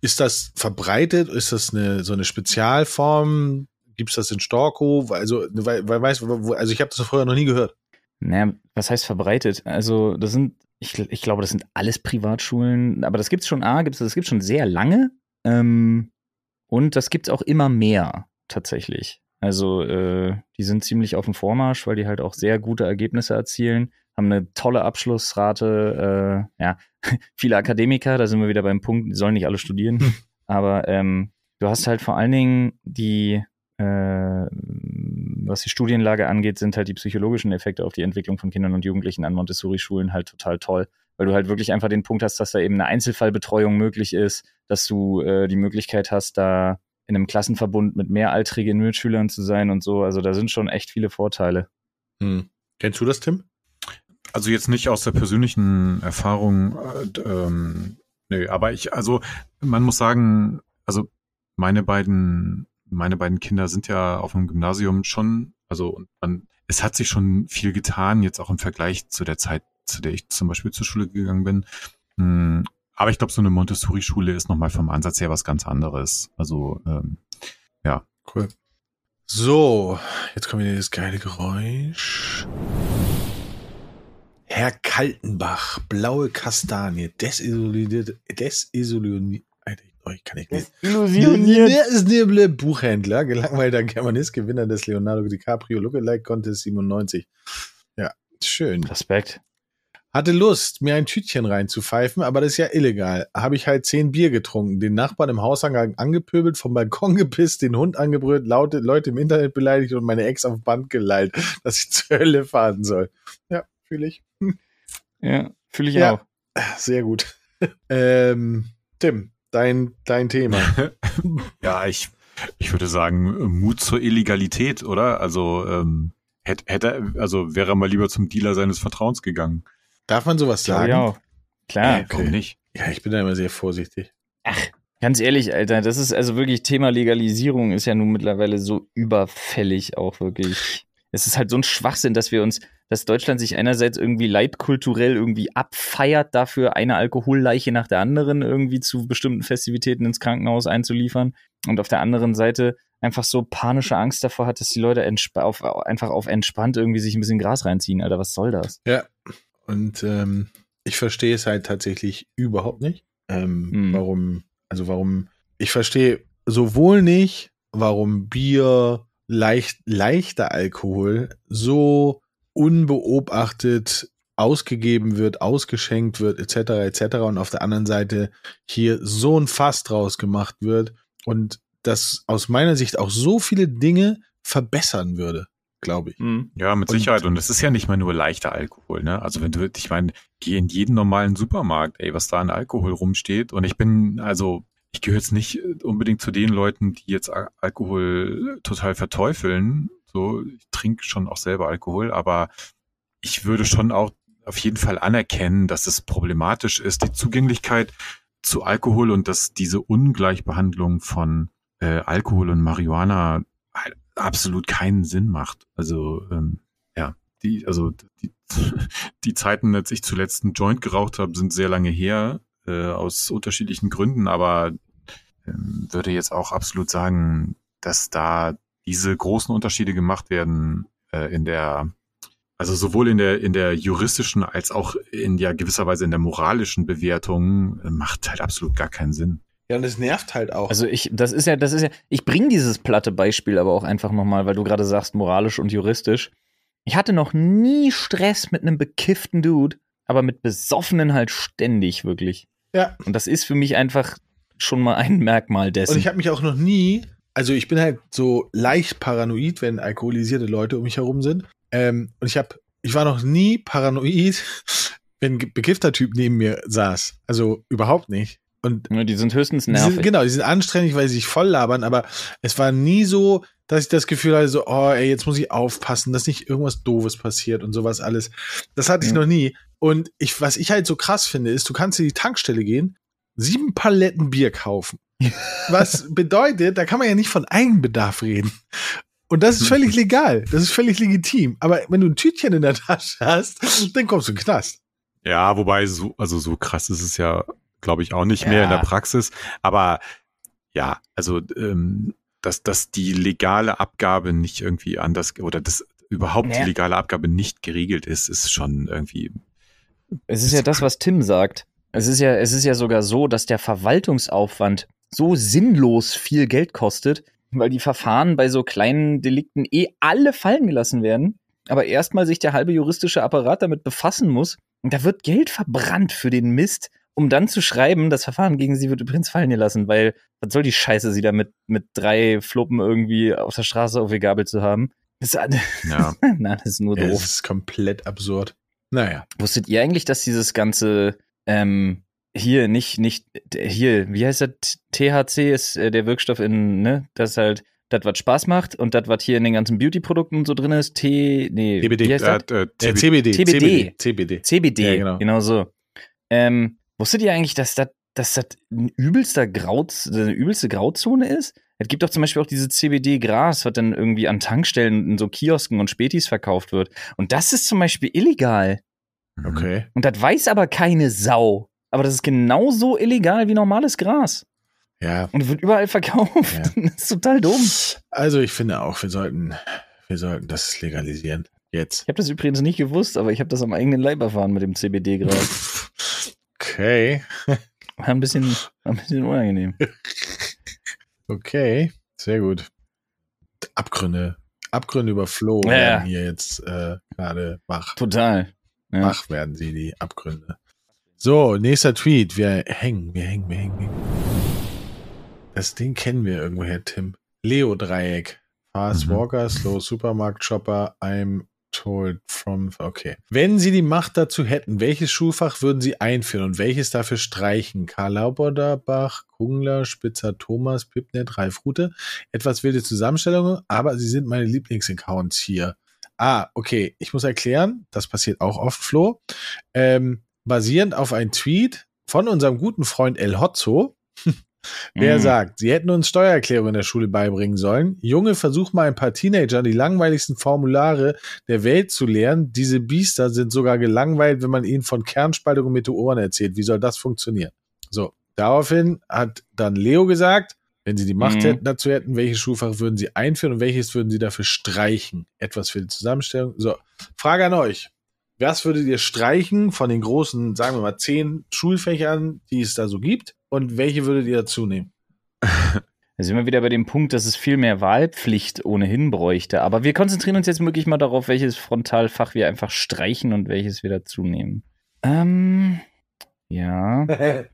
ist das verbreitet? Ist das eine so eine Spezialform? Gibt es das in Storkow? Also, weil, weil weiß, also ich habe das vorher noch nie gehört.
Naja, was heißt verbreitet? Also, das sind, ich, ich glaube, das sind alles Privatschulen, aber das gibt es schon, A, gibt's, das gibt schon sehr lange. Ähm, und das gibt es auch immer mehr, tatsächlich. Also, äh, die sind ziemlich auf dem Vormarsch, weil die halt auch sehr gute Ergebnisse erzielen haben eine tolle Abschlussrate. Äh, ja, viele Akademiker, da sind wir wieder beim Punkt, die sollen nicht alle studieren. Hm. Aber ähm, du hast halt vor allen Dingen die, äh, was die Studienlage angeht, sind halt die psychologischen Effekte auf die Entwicklung von Kindern und Jugendlichen an Montessori-Schulen halt total toll. Weil du halt wirklich einfach den Punkt hast, dass da eben eine Einzelfallbetreuung möglich ist, dass du äh, die Möglichkeit hast, da in einem Klassenverbund mit mehraltrigen Mitschülern zu sein und so. Also da sind schon echt viele Vorteile.
Hm. Kennst du das, Tim?
Also jetzt nicht aus der persönlichen Erfahrung, äh, ähm, nö, aber ich, also man muss sagen, also meine beiden, meine beiden Kinder sind ja auf dem Gymnasium schon, also man, es hat sich schon viel getan, jetzt auch im Vergleich zu der Zeit, zu der ich zum Beispiel zur Schule gegangen bin. Aber ich glaube, so eine Montessori-Schule ist nochmal vom Ansatz her was ganz anderes. Also, ähm, ja.
Cool. So, jetzt kommt wieder das geile Geräusch. Herr Kaltenbach, blaue Kastanie, desillusioniert, desillusioniert, oh, ich kann nicht
Desillusioniert.
Der ist der Buchhändler, gelangweilter Germanist, Gewinner des Leonardo DiCaprio Lookalike Contest 97. Ja, schön.
Respekt.
Hatte Lust, mir ein Tütchen reinzupfeifen, aber das ist ja illegal. Habe ich halt zehn Bier getrunken, den Nachbarn im Hauseingang angepöbelt, vom Balkon gepisst, den Hund angebrüllt, laute Leute im Internet beleidigt und meine Ex auf Band geleilt, dass ich zur Hölle fahren soll. Ja, fühle ich.
Ja, fühle ich ja, auch.
Sehr gut. ähm, Tim, dein, dein Thema.
ja, ich, ich würde sagen, Mut zur Illegalität, oder? Also, ähm, hätte, hätte, also wäre er mal lieber zum Dealer seines Vertrauens gegangen.
Darf man sowas sagen?
Ja, klar.
Äh, warum nicht?
Ja, ich bin da immer sehr vorsichtig.
Ach, ganz ehrlich, Alter, das ist also wirklich Thema Legalisierung ist ja nun mittlerweile so überfällig auch wirklich. Es ist halt so ein Schwachsinn, dass wir uns, dass Deutschland sich einerseits irgendwie leitkulturell irgendwie abfeiert dafür, eine Alkoholleiche nach der anderen irgendwie zu bestimmten Festivitäten ins Krankenhaus einzuliefern und auf der anderen Seite einfach so panische Angst davor hat, dass die Leute auf, einfach auf entspannt irgendwie sich ein bisschen Gras reinziehen. Alter, was soll das?
Ja, und ähm, ich verstehe es halt tatsächlich überhaupt nicht. Ähm, hm. Warum, also warum, ich verstehe sowohl nicht, warum Bier, leicht, leichter Alkohol so unbeobachtet ausgegeben wird, ausgeschenkt wird, etc., etc. Und auf der anderen Seite hier so ein Fass draus gemacht wird und das aus meiner Sicht auch so viele Dinge verbessern würde glaube ich.
Mhm. Ja, mit und, Sicherheit. Und es ist ja nicht mal nur leichter Alkohol, ne? Also wenn du, ich meine, geh in jeden normalen Supermarkt, ey, was da an Alkohol rumsteht. Und ich bin, also, ich gehöre jetzt nicht unbedingt zu den Leuten, die jetzt Alkohol total verteufeln. So, ich trinke schon auch selber Alkohol, aber ich würde schon auch auf jeden Fall anerkennen, dass es problematisch ist, die Zugänglichkeit zu Alkohol und dass diese Ungleichbehandlung von äh, Alkohol und Marihuana halt absolut keinen Sinn macht. Also ähm, ja, die, also die, die Zeiten, als ich zuletzt einen Joint geraucht habe, sind sehr lange her, äh, aus unterschiedlichen Gründen, aber ähm, würde jetzt auch absolut sagen, dass da diese großen Unterschiede gemacht werden äh, in der, also sowohl in der in der juristischen als auch in ja gewisser Weise in der moralischen Bewertung äh, macht halt absolut gar keinen Sinn.
Ja, und es nervt halt auch.
Also ich, das ist ja, das ist ja, ich bringe dieses platte Beispiel aber auch einfach nochmal, weil du gerade sagst, moralisch und juristisch. Ich hatte noch nie Stress mit einem bekifften Dude, aber mit Besoffenen halt ständig, wirklich.
Ja.
Und das ist für mich einfach schon mal ein Merkmal dessen.
Und ich habe mich auch noch nie, also ich bin halt so leicht paranoid, wenn alkoholisierte Leute um mich herum sind. Ähm, und ich habe, ich war noch nie paranoid, wenn ein bekiffter Typ neben mir saß. Also überhaupt nicht. Und
ja, die sind höchstens nervig.
Die sind, genau, die sind anstrengend, weil sie sich voll labern, aber es war nie so, dass ich das Gefühl hatte, so, oh, ey, jetzt muss ich aufpassen, dass nicht irgendwas Doofes passiert und sowas alles. Das hatte ich noch nie. Und ich, was ich halt so krass finde, ist, du kannst in die Tankstelle gehen, sieben Paletten Bier kaufen. was bedeutet, da kann man ja nicht von Eigenbedarf reden. Und das ist völlig legal. Das ist völlig legitim. Aber wenn du ein Tütchen in der Tasche hast, dann kommst du in den Knast.
Ja, wobei so, also so krass ist es ja glaube ich, auch nicht ja. mehr in der Praxis. Aber ja, also ähm, dass, dass die legale Abgabe nicht irgendwie anders oder das überhaupt naja. die legale Abgabe nicht geregelt ist, ist schon irgendwie.
Es ist ja das, was Tim sagt. Es ist ja, es ist ja sogar so, dass der Verwaltungsaufwand so sinnlos viel Geld kostet, weil die Verfahren bei so kleinen Delikten eh alle fallen gelassen werden. Aber erstmal sich der halbe juristische Apparat damit befassen muss. Und da wird Geld verbrannt für den Mist, um dann zu schreiben, das Verfahren gegen sie wird übrigens fallen gelassen, weil was soll die Scheiße, sie da mit, mit drei Fluppen irgendwie auf der Straße aufgegabelt zu haben? Das ist, ja. Nein, das ist nur doof. Das
ist komplett absurd. Naja.
Wusstet ihr eigentlich, dass dieses ganze ähm, hier nicht, nicht, hier, wie heißt das? THC ist äh, der Wirkstoff in, ne, das halt das, was Spaß macht und das, was hier in den ganzen Beauty-Produkten so drin ist, T, nee,
TBD,
wie heißt
das? Äh, äh, CBD,
CBD,
CBD, CBD,
CBD, ja, genau. genau so. Ähm, Wusstet ihr eigentlich, dass das dass das ein übelster Grau, eine übelste Grauzone ist? Es gibt doch zum Beispiel auch diese CBD-Gras, was dann irgendwie an Tankstellen in so Kiosken und Spätis verkauft wird. Und das ist zum Beispiel illegal.
Mhm. Okay.
Und das weiß aber keine Sau. Aber das ist genauso illegal wie normales Gras.
Ja.
Und wird überall verkauft. Ja. Das ist total dumm.
Also ich finde auch, wir sollten, wir sollten das legalisieren. Jetzt.
Ich habe das übrigens nicht gewusst, aber ich habe das am eigenen Leib erfahren mit dem CBD-Gras.
Okay.
War ein bisschen, ein bisschen unangenehm.
Okay, sehr gut. Abgründe. Abgründe über Flo ja, werden hier jetzt äh, gerade wach.
Total.
Ja. Wach werden sie, die Abgründe. So, nächster Tweet. Wir hängen, wir hängen, wir hängen. Das Ding kennen wir irgendwoher, Tim. Leo-Dreieck. Fast mhm. Walker, Slow Supermarkt Shopper, I'm told from, okay. Wenn Sie die Macht dazu hätten, welches Schulfach würden Sie einführen und welches dafür streichen? Karl Lauberbach, Kungler, Spitzer Thomas, Pipnet, Ralf Rute. Etwas wilde Zusammenstellungen, aber sie sind meine Lieblingsaccounts hier. Ah, okay. Ich muss erklären, das passiert auch oft, Flo. Ähm, basierend auf einem Tweet von unserem guten Freund El Hotzo, der
Mhm.
sagt, sie hätten uns Steuererklärung in der Schule beibringen sollen. Junge, versuch mal ein paar Teenager die langweiligsten Formulare der Welt zu lernen. Diese Biester sind sogar gelangweilt, wenn man ihnen von Kernspaltung und Meteoren erzählt. Wie soll das funktionieren? So, daraufhin hat dann Leo gesagt, wenn sie die Macht
Mhm.
hätten, dazu hätten, welches Schulfach würden sie einführen und welches würden sie dafür streichen? Etwas für die Zusammenstellung. So, Frage an euch. Was würdet ihr streichen von den großen, sagen wir mal, zehn Schulfächern, die es da so gibt? Und welche würdet ihr dazu nehmen?
Da sind wir wieder bei dem Punkt, dass es viel mehr Wahlpflicht ohnehin bräuchte. Aber wir konzentrieren uns jetzt wirklich mal darauf, welches Frontalfach wir einfach streichen und welches wir dazu nehmen. Ähm, ja.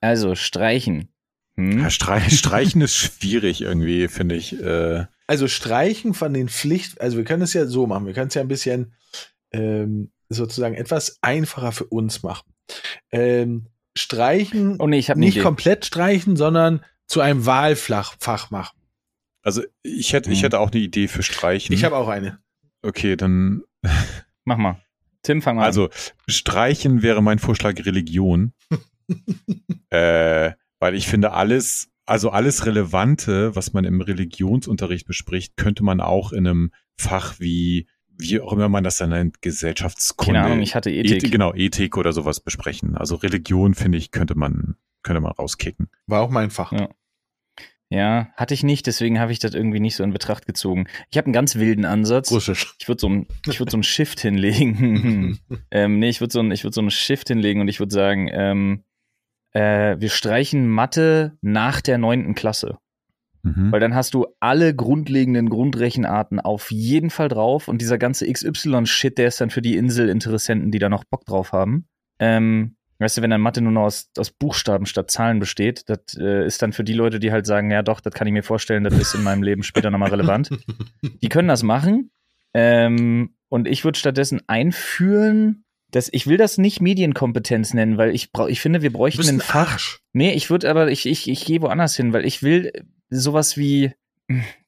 Also, streichen. Hm?
Ja, Streich, streichen ist schwierig irgendwie, finde ich. Äh,
Also streichen von den Pflicht, also wir können es ja so machen, wir können es ja ein bisschen ähm, sozusagen etwas einfacher für uns machen. Ähm, streichen,
Oh nee, ich
nicht
Idee.
komplett streichen, sondern zu einem Wahlfach Fach machen.
also ich hätte, ich
Hm.
hätte auch eine Idee für Streichen.
Ich habe auch eine.
okay, dann
Mach mal. Tim, fang mal an.
Also, streichen wäre mein Vorschlag Religion. äh, weil ich finde, alles, also alles Relevante, was man im Religionsunterricht bespricht, könnte man auch in einem Fach wie, wie auch immer man das dann nennt, Gesellschaftskunde.
Keine Ahnung, ich hatte Ethik.
Ethik, genau, Ethik oder sowas besprechen. Also Religion, finde ich, könnte man, könnte man rauskicken.
War auch mein Fach.
Ja. Ja, hatte ich nicht, deswegen habe ich das irgendwie nicht so in Betracht gezogen. Ich habe einen ganz wilden Ansatz.
Russisch.
Ich würde so ein, ich würde so einen Shift hinlegen. ähm, nee, ich würde so ein, ich würde so einen Shift hinlegen und ich würde sagen, ähm, äh, wir streichen Mathe nach der neunten Klasse.
Mhm.
Weil dann hast du alle grundlegenden Grundrechenarten auf jeden Fall drauf und dieser ganze XY-Shit, der ist dann für die Inselinteressenten, die da noch Bock drauf haben. Ähm, weißt du, wenn dann Mathe nur noch aus, aus Buchstaben statt Zahlen besteht, das äh, ist dann für die Leute, die halt sagen, ja doch, das kann ich mir vorstellen, das ist in meinem Leben später nochmal relevant. Die können das machen. Ähm, und ich würde stattdessen einführen, dass ich will das nicht Medienkompetenz nennen, weil ich brauch, ich finde, wir bräuchten
ein
Fach.
Arsch.
Nee, ich würde aber, ich, ich, ich gehe woanders hin, weil ich will sowas wie,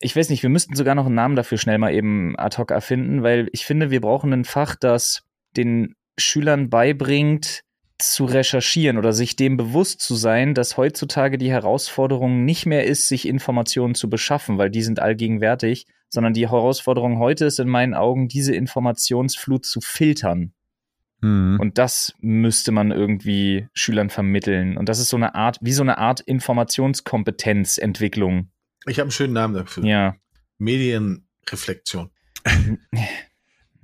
ich weiß nicht, wir müssten sogar noch einen Namen dafür schnell mal eben ad hoc erfinden, weil ich finde, wir brauchen ein Fach, das den Schülern beibringt, zu recherchieren oder sich dem bewusst zu sein, dass heutzutage die Herausforderung nicht mehr ist, sich Informationen zu beschaffen, weil die sind allgegenwärtig, sondern die Herausforderung heute ist in meinen Augen, diese Informationsflut zu filtern.
Mhm.
Und das müsste man irgendwie Schülern vermitteln. Und das ist so eine Art, wie so eine Art Informationskompetenzentwicklung.
Ich habe einen schönen Namen dafür.
Ja.
Medienreflexion.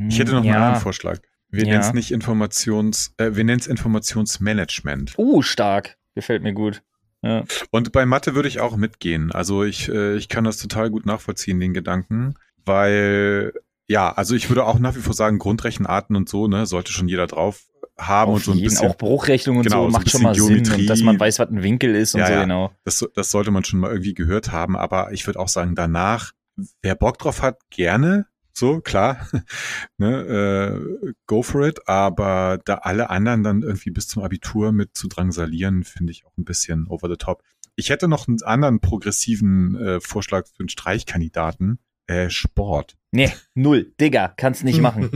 Ich hätte noch einen
ja.
anderen Vorschlag. Wir
Ja.
nennen es nicht Informations, äh, wir nennen es Informationsmanagement.
Uh, stark. Gefällt mir gut. Ja.
Und bei Mathe würde ich auch mitgehen. Also ich, äh, ich kann das total gut nachvollziehen, den Gedanken, weil ja, also ich würde auch nach wie vor sagen, Grundrechenarten und so, ne, sollte schon jeder drauf haben und
Auf
so ein
jeden,
bisschen.
auch Bruchrechnung und
Genau,
so
so
macht schon
bisschen
mal Sinn.
Geometrie.
Und dass man weiß, was ein Winkel ist und
Ja,
so,
ja.
genau.
Das, das sollte man schon mal irgendwie gehört haben, aber ich würde auch sagen, danach, wer Bock drauf hat, gerne. So, klar, ne, äh, go for it, aber da alle anderen dann irgendwie bis zum Abitur mit zu drangsalieren, finde ich auch ein bisschen over the top. Ich hätte noch einen anderen progressiven äh, Vorschlag für einen Streichkandidaten. Äh, Sport.
Nee, null. Digga, kannst nicht machen.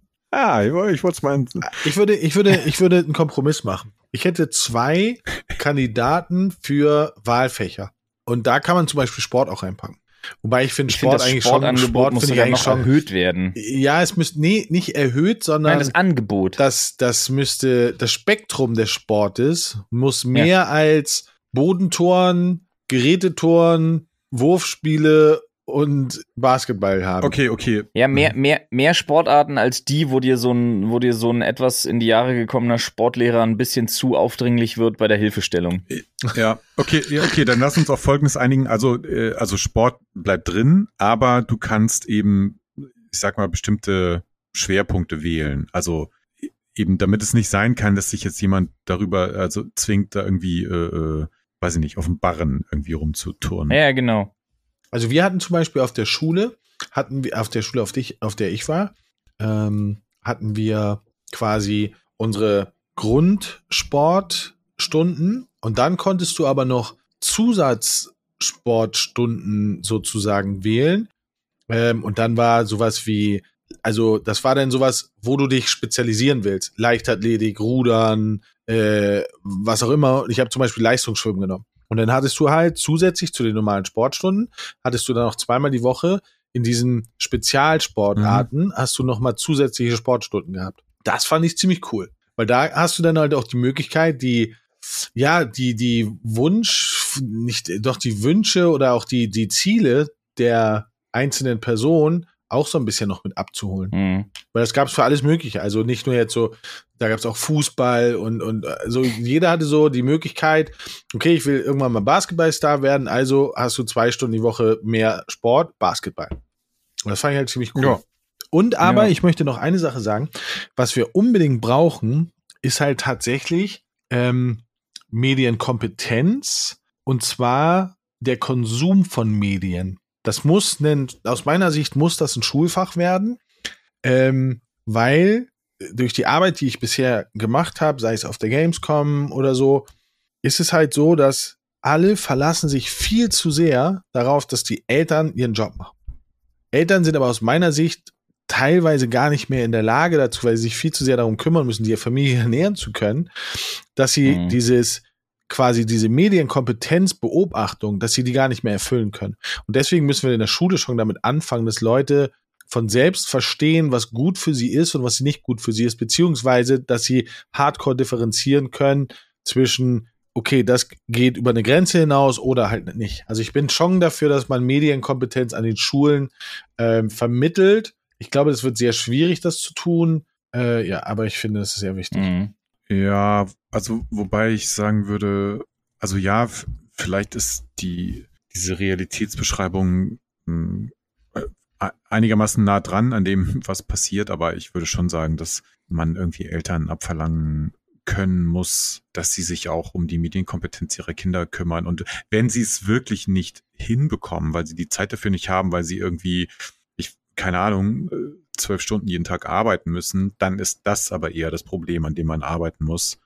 Ah, ich, ich wollte es mal.
Ich würde, ich würde, ich würde einen Kompromiss machen. Ich hätte zwei Kandidaten für Wahlfächer. Und da kann man zum Beispiel Sport auch reinpacken. Wobei ich finde Sport
das
eigentlich schon, Sport
muss
eigentlich
noch
schon.
erhöht werden.
Ja, es müsste, nee, nicht erhöht, sondern
Nein, das Angebot.
das, das müsste, das Spektrum des Sportes muss mehr als Bodentoren, Gerätetoren, Wurfspiele und Basketball haben.
Okay, okay.
Ja, mehr, mehr, mehr Sportarten als die, wo dir so ein, wo dir so ein etwas in die Jahre gekommener Sportlehrer ein bisschen zu aufdringlich wird bei der Hilfestellung.
Ja, okay, ja, okay, dann lass uns auf Folgendes einigen. Also, äh, also Sport bleibt drin, aber du kannst eben, ich sag mal, bestimmte Schwerpunkte wählen. Also e- eben, damit es nicht sein kann, dass sich jetzt jemand darüber, also zwingt, da irgendwie, äh, äh, weiß ich nicht, auf dem Barren irgendwie rumzuturnen.
Ja, genau.
Also wir hatten zum Beispiel auf der Schule, hatten wir auf der Schule, auf, dich, auf der ich war, ähm, hatten wir quasi unsere Grundsportstunden und dann konntest du aber noch Zusatzsportstunden sozusagen wählen. Ähm, und dann war sowas wie also das war dann sowas, wo du dich spezialisieren willst. Leichtathletik, Rudern, äh, was auch immer. Ich habe zum Beispiel Leistungsschwimmen genommen. Und dann hattest du halt zusätzlich zu den normalen Sportstunden, hattest du dann auch zweimal die Woche in diesen Spezialsportarten, mhm. hast du nochmal zusätzliche Sportstunden gehabt. Das fand ich ziemlich cool. Weil da hast du dann halt auch die Möglichkeit, die, ja, die, die Wunsch, nicht, doch die Wünsche oder auch die, die Ziele der einzelnen Person auch so ein bisschen noch mit abzuholen. Mhm. Weil das gab es für alles Mögliche. Also nicht nur jetzt so, da gab es auch Fußball und, und so, jeder hatte so die Möglichkeit, okay, ich will irgendwann mal Basketballstar werden, also hast du zwei Stunden die Woche mehr Sport, Basketball. Und das fand ich halt ziemlich cool. Ja. Und aber, ja. ich möchte noch eine Sache sagen, was wir unbedingt brauchen, ist halt tatsächlich ähm, Medienkompetenz und zwar der Konsum von Medien. Das muss, denn, aus meiner Sicht muss das ein Schulfach werden, ähm, weil durch die Arbeit, die ich bisher gemacht habe, sei es auf der Gamescom oder so, ist es halt so, dass alle verlassen sich viel zu sehr darauf, dass die Eltern ihren Job machen. Eltern sind aber aus meiner Sicht teilweise gar nicht mehr in der Lage dazu, weil sie sich viel zu sehr darum kümmern müssen, die Familie ernähren zu können, dass sie mhm. dieses quasi diese Medienkompetenzbeobachtung, dass sie die gar nicht mehr erfüllen können. Und deswegen müssen wir in der Schule schon damit anfangen, dass Leute von selbst verstehen, was gut für sie ist und was nicht gut für sie ist, beziehungsweise, dass sie hardcore differenzieren können zwischen, okay, das geht über eine Grenze hinaus oder halt nicht. Also ich bin schon dafür, dass man Medienkompetenz an den Schulen ähm, vermittelt. Ich glaube, es wird sehr schwierig, das zu tun. Äh, ja, aber ich finde, das ist sehr wichtig. Mhm.
Ja, also wobei ich sagen würde, also ja, vielleicht ist die diese Realitätsbeschreibung hm, äh, einigermaßen nah dran an dem, was passiert, aber ich würde schon sagen, dass man irgendwie Eltern abverlangen können muss, dass sie sich auch um die Medienkompetenz ihrer Kinder kümmern. Und wenn sie es wirklich nicht hinbekommen, weil sie die Zeit dafür nicht haben, weil sie irgendwie, ich, keine Ahnung, äh, zwölf Stunden jeden Tag arbeiten müssen, dann ist das aber eher das Problem, an dem man arbeiten muss,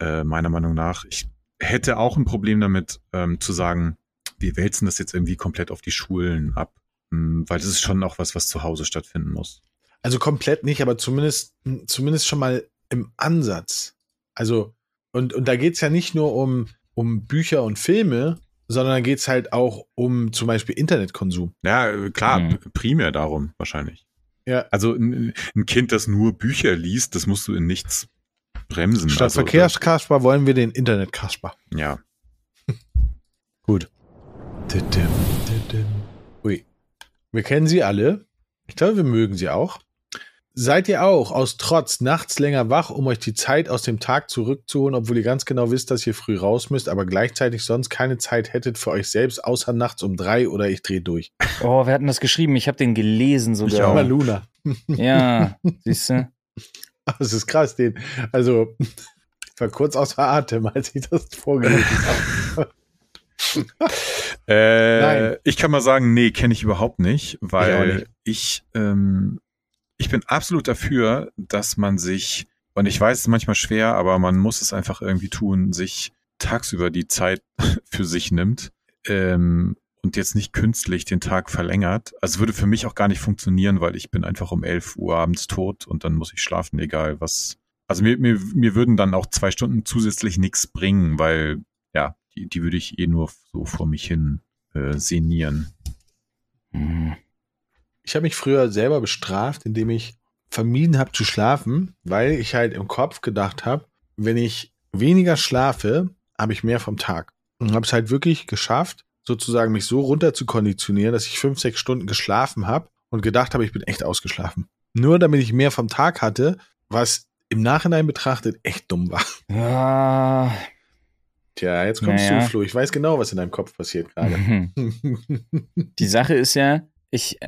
äh, meiner Meinung nach. Ich hätte auch ein Problem damit ähm, zu sagen, wir wälzen das jetzt irgendwie komplett auf die Schulen ab, ähm, weil das ist schon auch was, was zu Hause stattfinden muss.
Also komplett nicht, aber zumindest, zumindest schon mal im Ansatz. Also, und, und da geht's ja nicht nur um, um Bücher und Filme, sondern da geht's halt auch um zum Beispiel Internetkonsum.
Ja, klar, mhm. primär darum wahrscheinlich. Ja. Also ein, ein, Kind, das nur Bücher liest, das musst du in nichts bremsen.
Statt also, Verkehrskasper wollen wir den Internetkasper.
Ja.
Gut. Ui. Wir kennen sie alle. Ich glaube, wir mögen sie auch. Seid ihr auch aus Trotz nachts länger wach, um euch die Zeit aus dem Tag zurückzuholen, obwohl ihr ganz genau wisst, dass ihr früh raus müsst, aber gleichzeitig sonst keine Zeit hättet für euch selbst, außer nachts um drei oder ich drehe durch?
Oh, wir hatten das geschrieben. Ich habe den gelesen sogar. Ich
auch. Luna.
Ja, siehst du?
Das ist krass, den. Also, ich war kurz außer Atem, als ich das vorgelesen habe.
äh, ich kann mal sagen, nee, kenne ich überhaupt nicht, weil ich, ich ähm, ich bin absolut dafür, dass man sich, und ich weiß, es ist manchmal schwer, aber man muss es einfach irgendwie tun, sich tagsüber die Zeit für sich nimmt ähm, und jetzt nicht künstlich den Tag verlängert. Also würde für mich auch gar nicht funktionieren, weil ich bin einfach um 11 Uhr abends tot und dann muss ich schlafen, egal was. Also mir, mir, mir würden dann auch zwei Stunden zusätzlich nichts bringen, weil ja, die, die würde ich eh nur so vor mich hin äh, senieren.
Mhm. Ich habe mich früher selber bestraft, indem ich vermieden habe zu schlafen, weil ich halt im Kopf gedacht habe, wenn ich weniger schlafe, habe ich mehr vom Tag. Und habe es halt wirklich geschafft, sozusagen mich so runter zu konditionieren, dass ich fünf, sechs Stunden geschlafen habe und gedacht habe, ich bin echt ausgeschlafen. Nur damit ich mehr vom Tag hatte, was im Nachhinein betrachtet echt dumm war.
Ja.
Tja, jetzt kommst naja. du, Flo. Ich weiß genau, was in deinem Kopf passiert gerade.
Die Sache ist ja, ich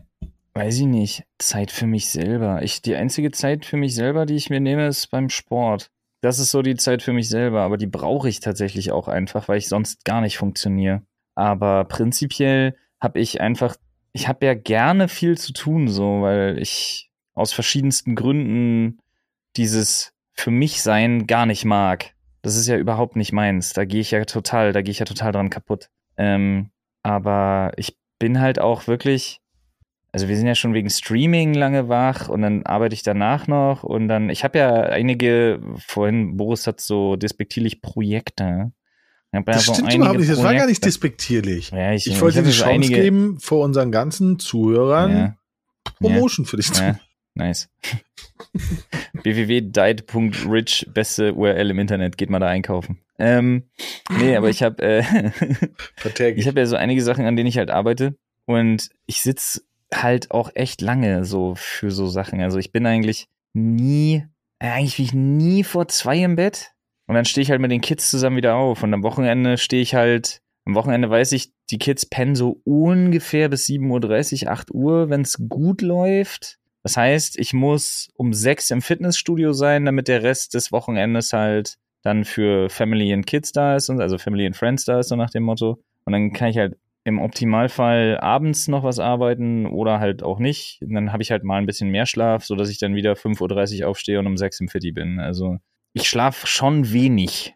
Weiß ich nicht. Zeit für mich selber. Ich, die einzige Zeit für mich selber, die ich mir nehme, ist beim Sport. Das ist so die Zeit für mich selber, aber die brauche ich tatsächlich auch einfach, weil ich sonst gar nicht funktioniere. Aber prinzipiell habe ich einfach, ich habe ja gerne viel zu tun, so, weil ich aus verschiedensten Gründen dieses für mich sein gar nicht mag. Das ist ja überhaupt nicht meins. Da gehe ich ja total, da gehe ich ja total dran kaputt. Ähm, aber ich bin halt auch wirklich also wir sind ja schon wegen Streaming lange wach und dann arbeite ich danach noch und dann, ich habe ja einige, vorhin, Boris hat so despektierlich Projekte. Ich ja
Das
so
stimmt überhaupt nicht, das war gar nicht despektierlich.
Ja, ich,
Ich wollte
hab
dir die Chance
einige-
geben, vor unseren ganzen Zuhörern
Ja,
Promotion für dich zu
ja, nice. www.diet.rich, beste URL im Internet, geht mal da einkaufen. Ähm, nee, aber ich habe äh. Ich habe ja so einige Sachen, an denen ich halt arbeite und ich sitz halt auch echt lange so für so Sachen. Also ich bin eigentlich nie, eigentlich bin ich nie vor zwei im Bett und dann stehe ich halt mit den Kids zusammen wieder auf und am Wochenende stehe ich halt, am Wochenende weiß ich, die Kids pennen so ungefähr bis 7.30 Uhr, 8 Uhr, wenn es gut läuft. Das heißt, ich muss um sechs im Fitnessstudio sein, damit der Rest des Wochenendes halt dann für Family and Kids da ist und also Family and Friends da ist, so nach dem Motto. Und dann kann ich halt im Optimalfall abends noch was arbeiten oder halt auch nicht. Und dann habe ich halt mal ein bisschen mehr Schlaf, sodass ich dann wieder 5.30 Uhr aufstehe und um 6 im Fitti bin. Also ich schlafe schon wenig.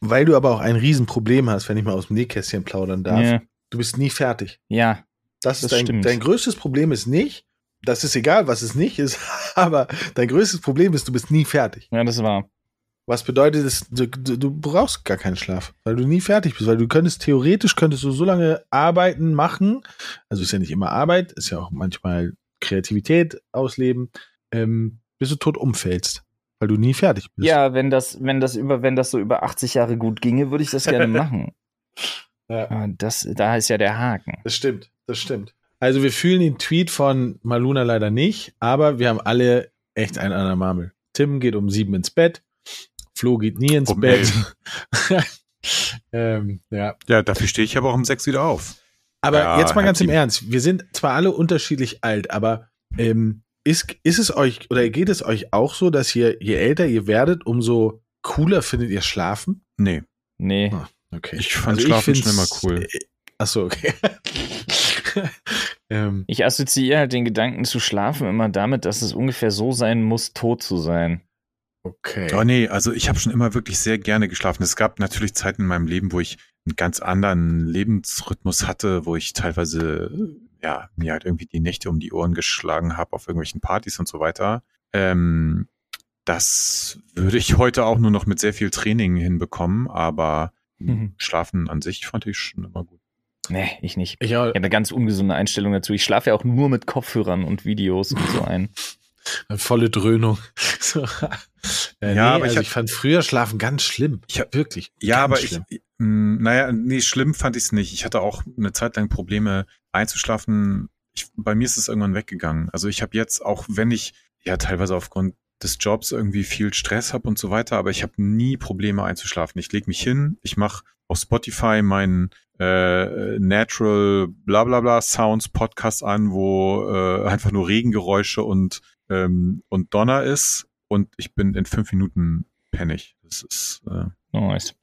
Weil du aber auch ein Riesenproblem hast, wenn ich mal aus dem Nähkästchen plaudern darf.
Ja,
Du bist nie fertig.
ja,
Das ist
Das
dein,
stimmt.
dein größtes Problem ist nicht, das ist egal, was es nicht ist, aber dein größtes Problem ist, du bist nie fertig.
ja, das war.
Was bedeutet es, du, du, brauchst gar keinen Schlaf, weil du nie fertig bist, weil du könntest theoretisch könntest du so lange arbeiten, machen, also ist ja nicht immer Arbeit, ist ja auch manchmal Kreativität ausleben, ähm, bis du tot umfällst, weil du nie fertig bist.
Ja, wenn das, wenn das über, wenn das so über 80 Jahre gut ginge, würde ich das gerne machen.
Ja.
Aber Das, da ist ja der Haken.
Das stimmt, das stimmt. Also wir fühlen den Tweet von Maluna leider nicht, aber wir haben alle echt einen an der Marmel. Tim geht um sieben ins Bett, Flo geht nie ins
Um
Bett. ähm, ja.
Ja, dafür stehe ich aber auch um sechs wieder auf.
Aber
Ja,
jetzt mal ganz im. Ernst. Wir sind zwar alle unterschiedlich alt, aber ähm, ist, ist es euch oder geht es euch auch so, dass ihr, je älter ihr werdet, umso cooler findet ihr Schlafen?
Nee,
Nee.
Ah. Okay.
ich fand Schlafen schon immer cool.
Achso, okay. ähm,
Ich assoziiere halt den Gedanken zu schlafen immer damit, dass es ungefähr so sein muss, tot zu sein.
Okay.
Oh nee, also ich habe schon immer wirklich sehr gerne geschlafen. Es gab natürlich Zeiten in meinem Leben, wo ich einen ganz anderen Lebensrhythmus hatte, wo ich teilweise ja mir halt irgendwie die Nächte um die Ohren geschlagen habe auf irgendwelchen Partys und so weiter. Ähm, das würde ich heute auch nur noch mit sehr viel Training hinbekommen, aber
Mhm.
Schlafen an sich fand ich schon immer gut.
Nee, ich nicht.
Ich
Ich habe eine ganz ungesunde Einstellung dazu. Ich schlafe ja auch nur mit Kopfhörern und Videos und so ein.
Eine volle Dröhnung. So. Äh,
Ja,
nee,
aber ich
also
hab-
ich fand früher Schlafen ganz schlimm.
Ich hab-
wirklich.
Ja, aber
schlimm.
ich, mh, naja, nee, schlimm fand ich es nicht. Ich hatte auch eine Zeit lang Probleme einzuschlafen. Ich, bei mir ist es irgendwann weggegangen. Also ich habe jetzt, auch wenn ich ja teilweise aufgrund des Jobs irgendwie viel Stress habe und so weiter, aber ich habe nie Probleme einzuschlafen. Ich lege mich hin, ich mache auf Spotify meinen äh, Natural bla bla bla Sounds Podcast an, wo äh, einfach nur Regengeräusche und, ähm, und Donner ist und ich bin in fünf Minuten pennig. Das ist äh,
Nice.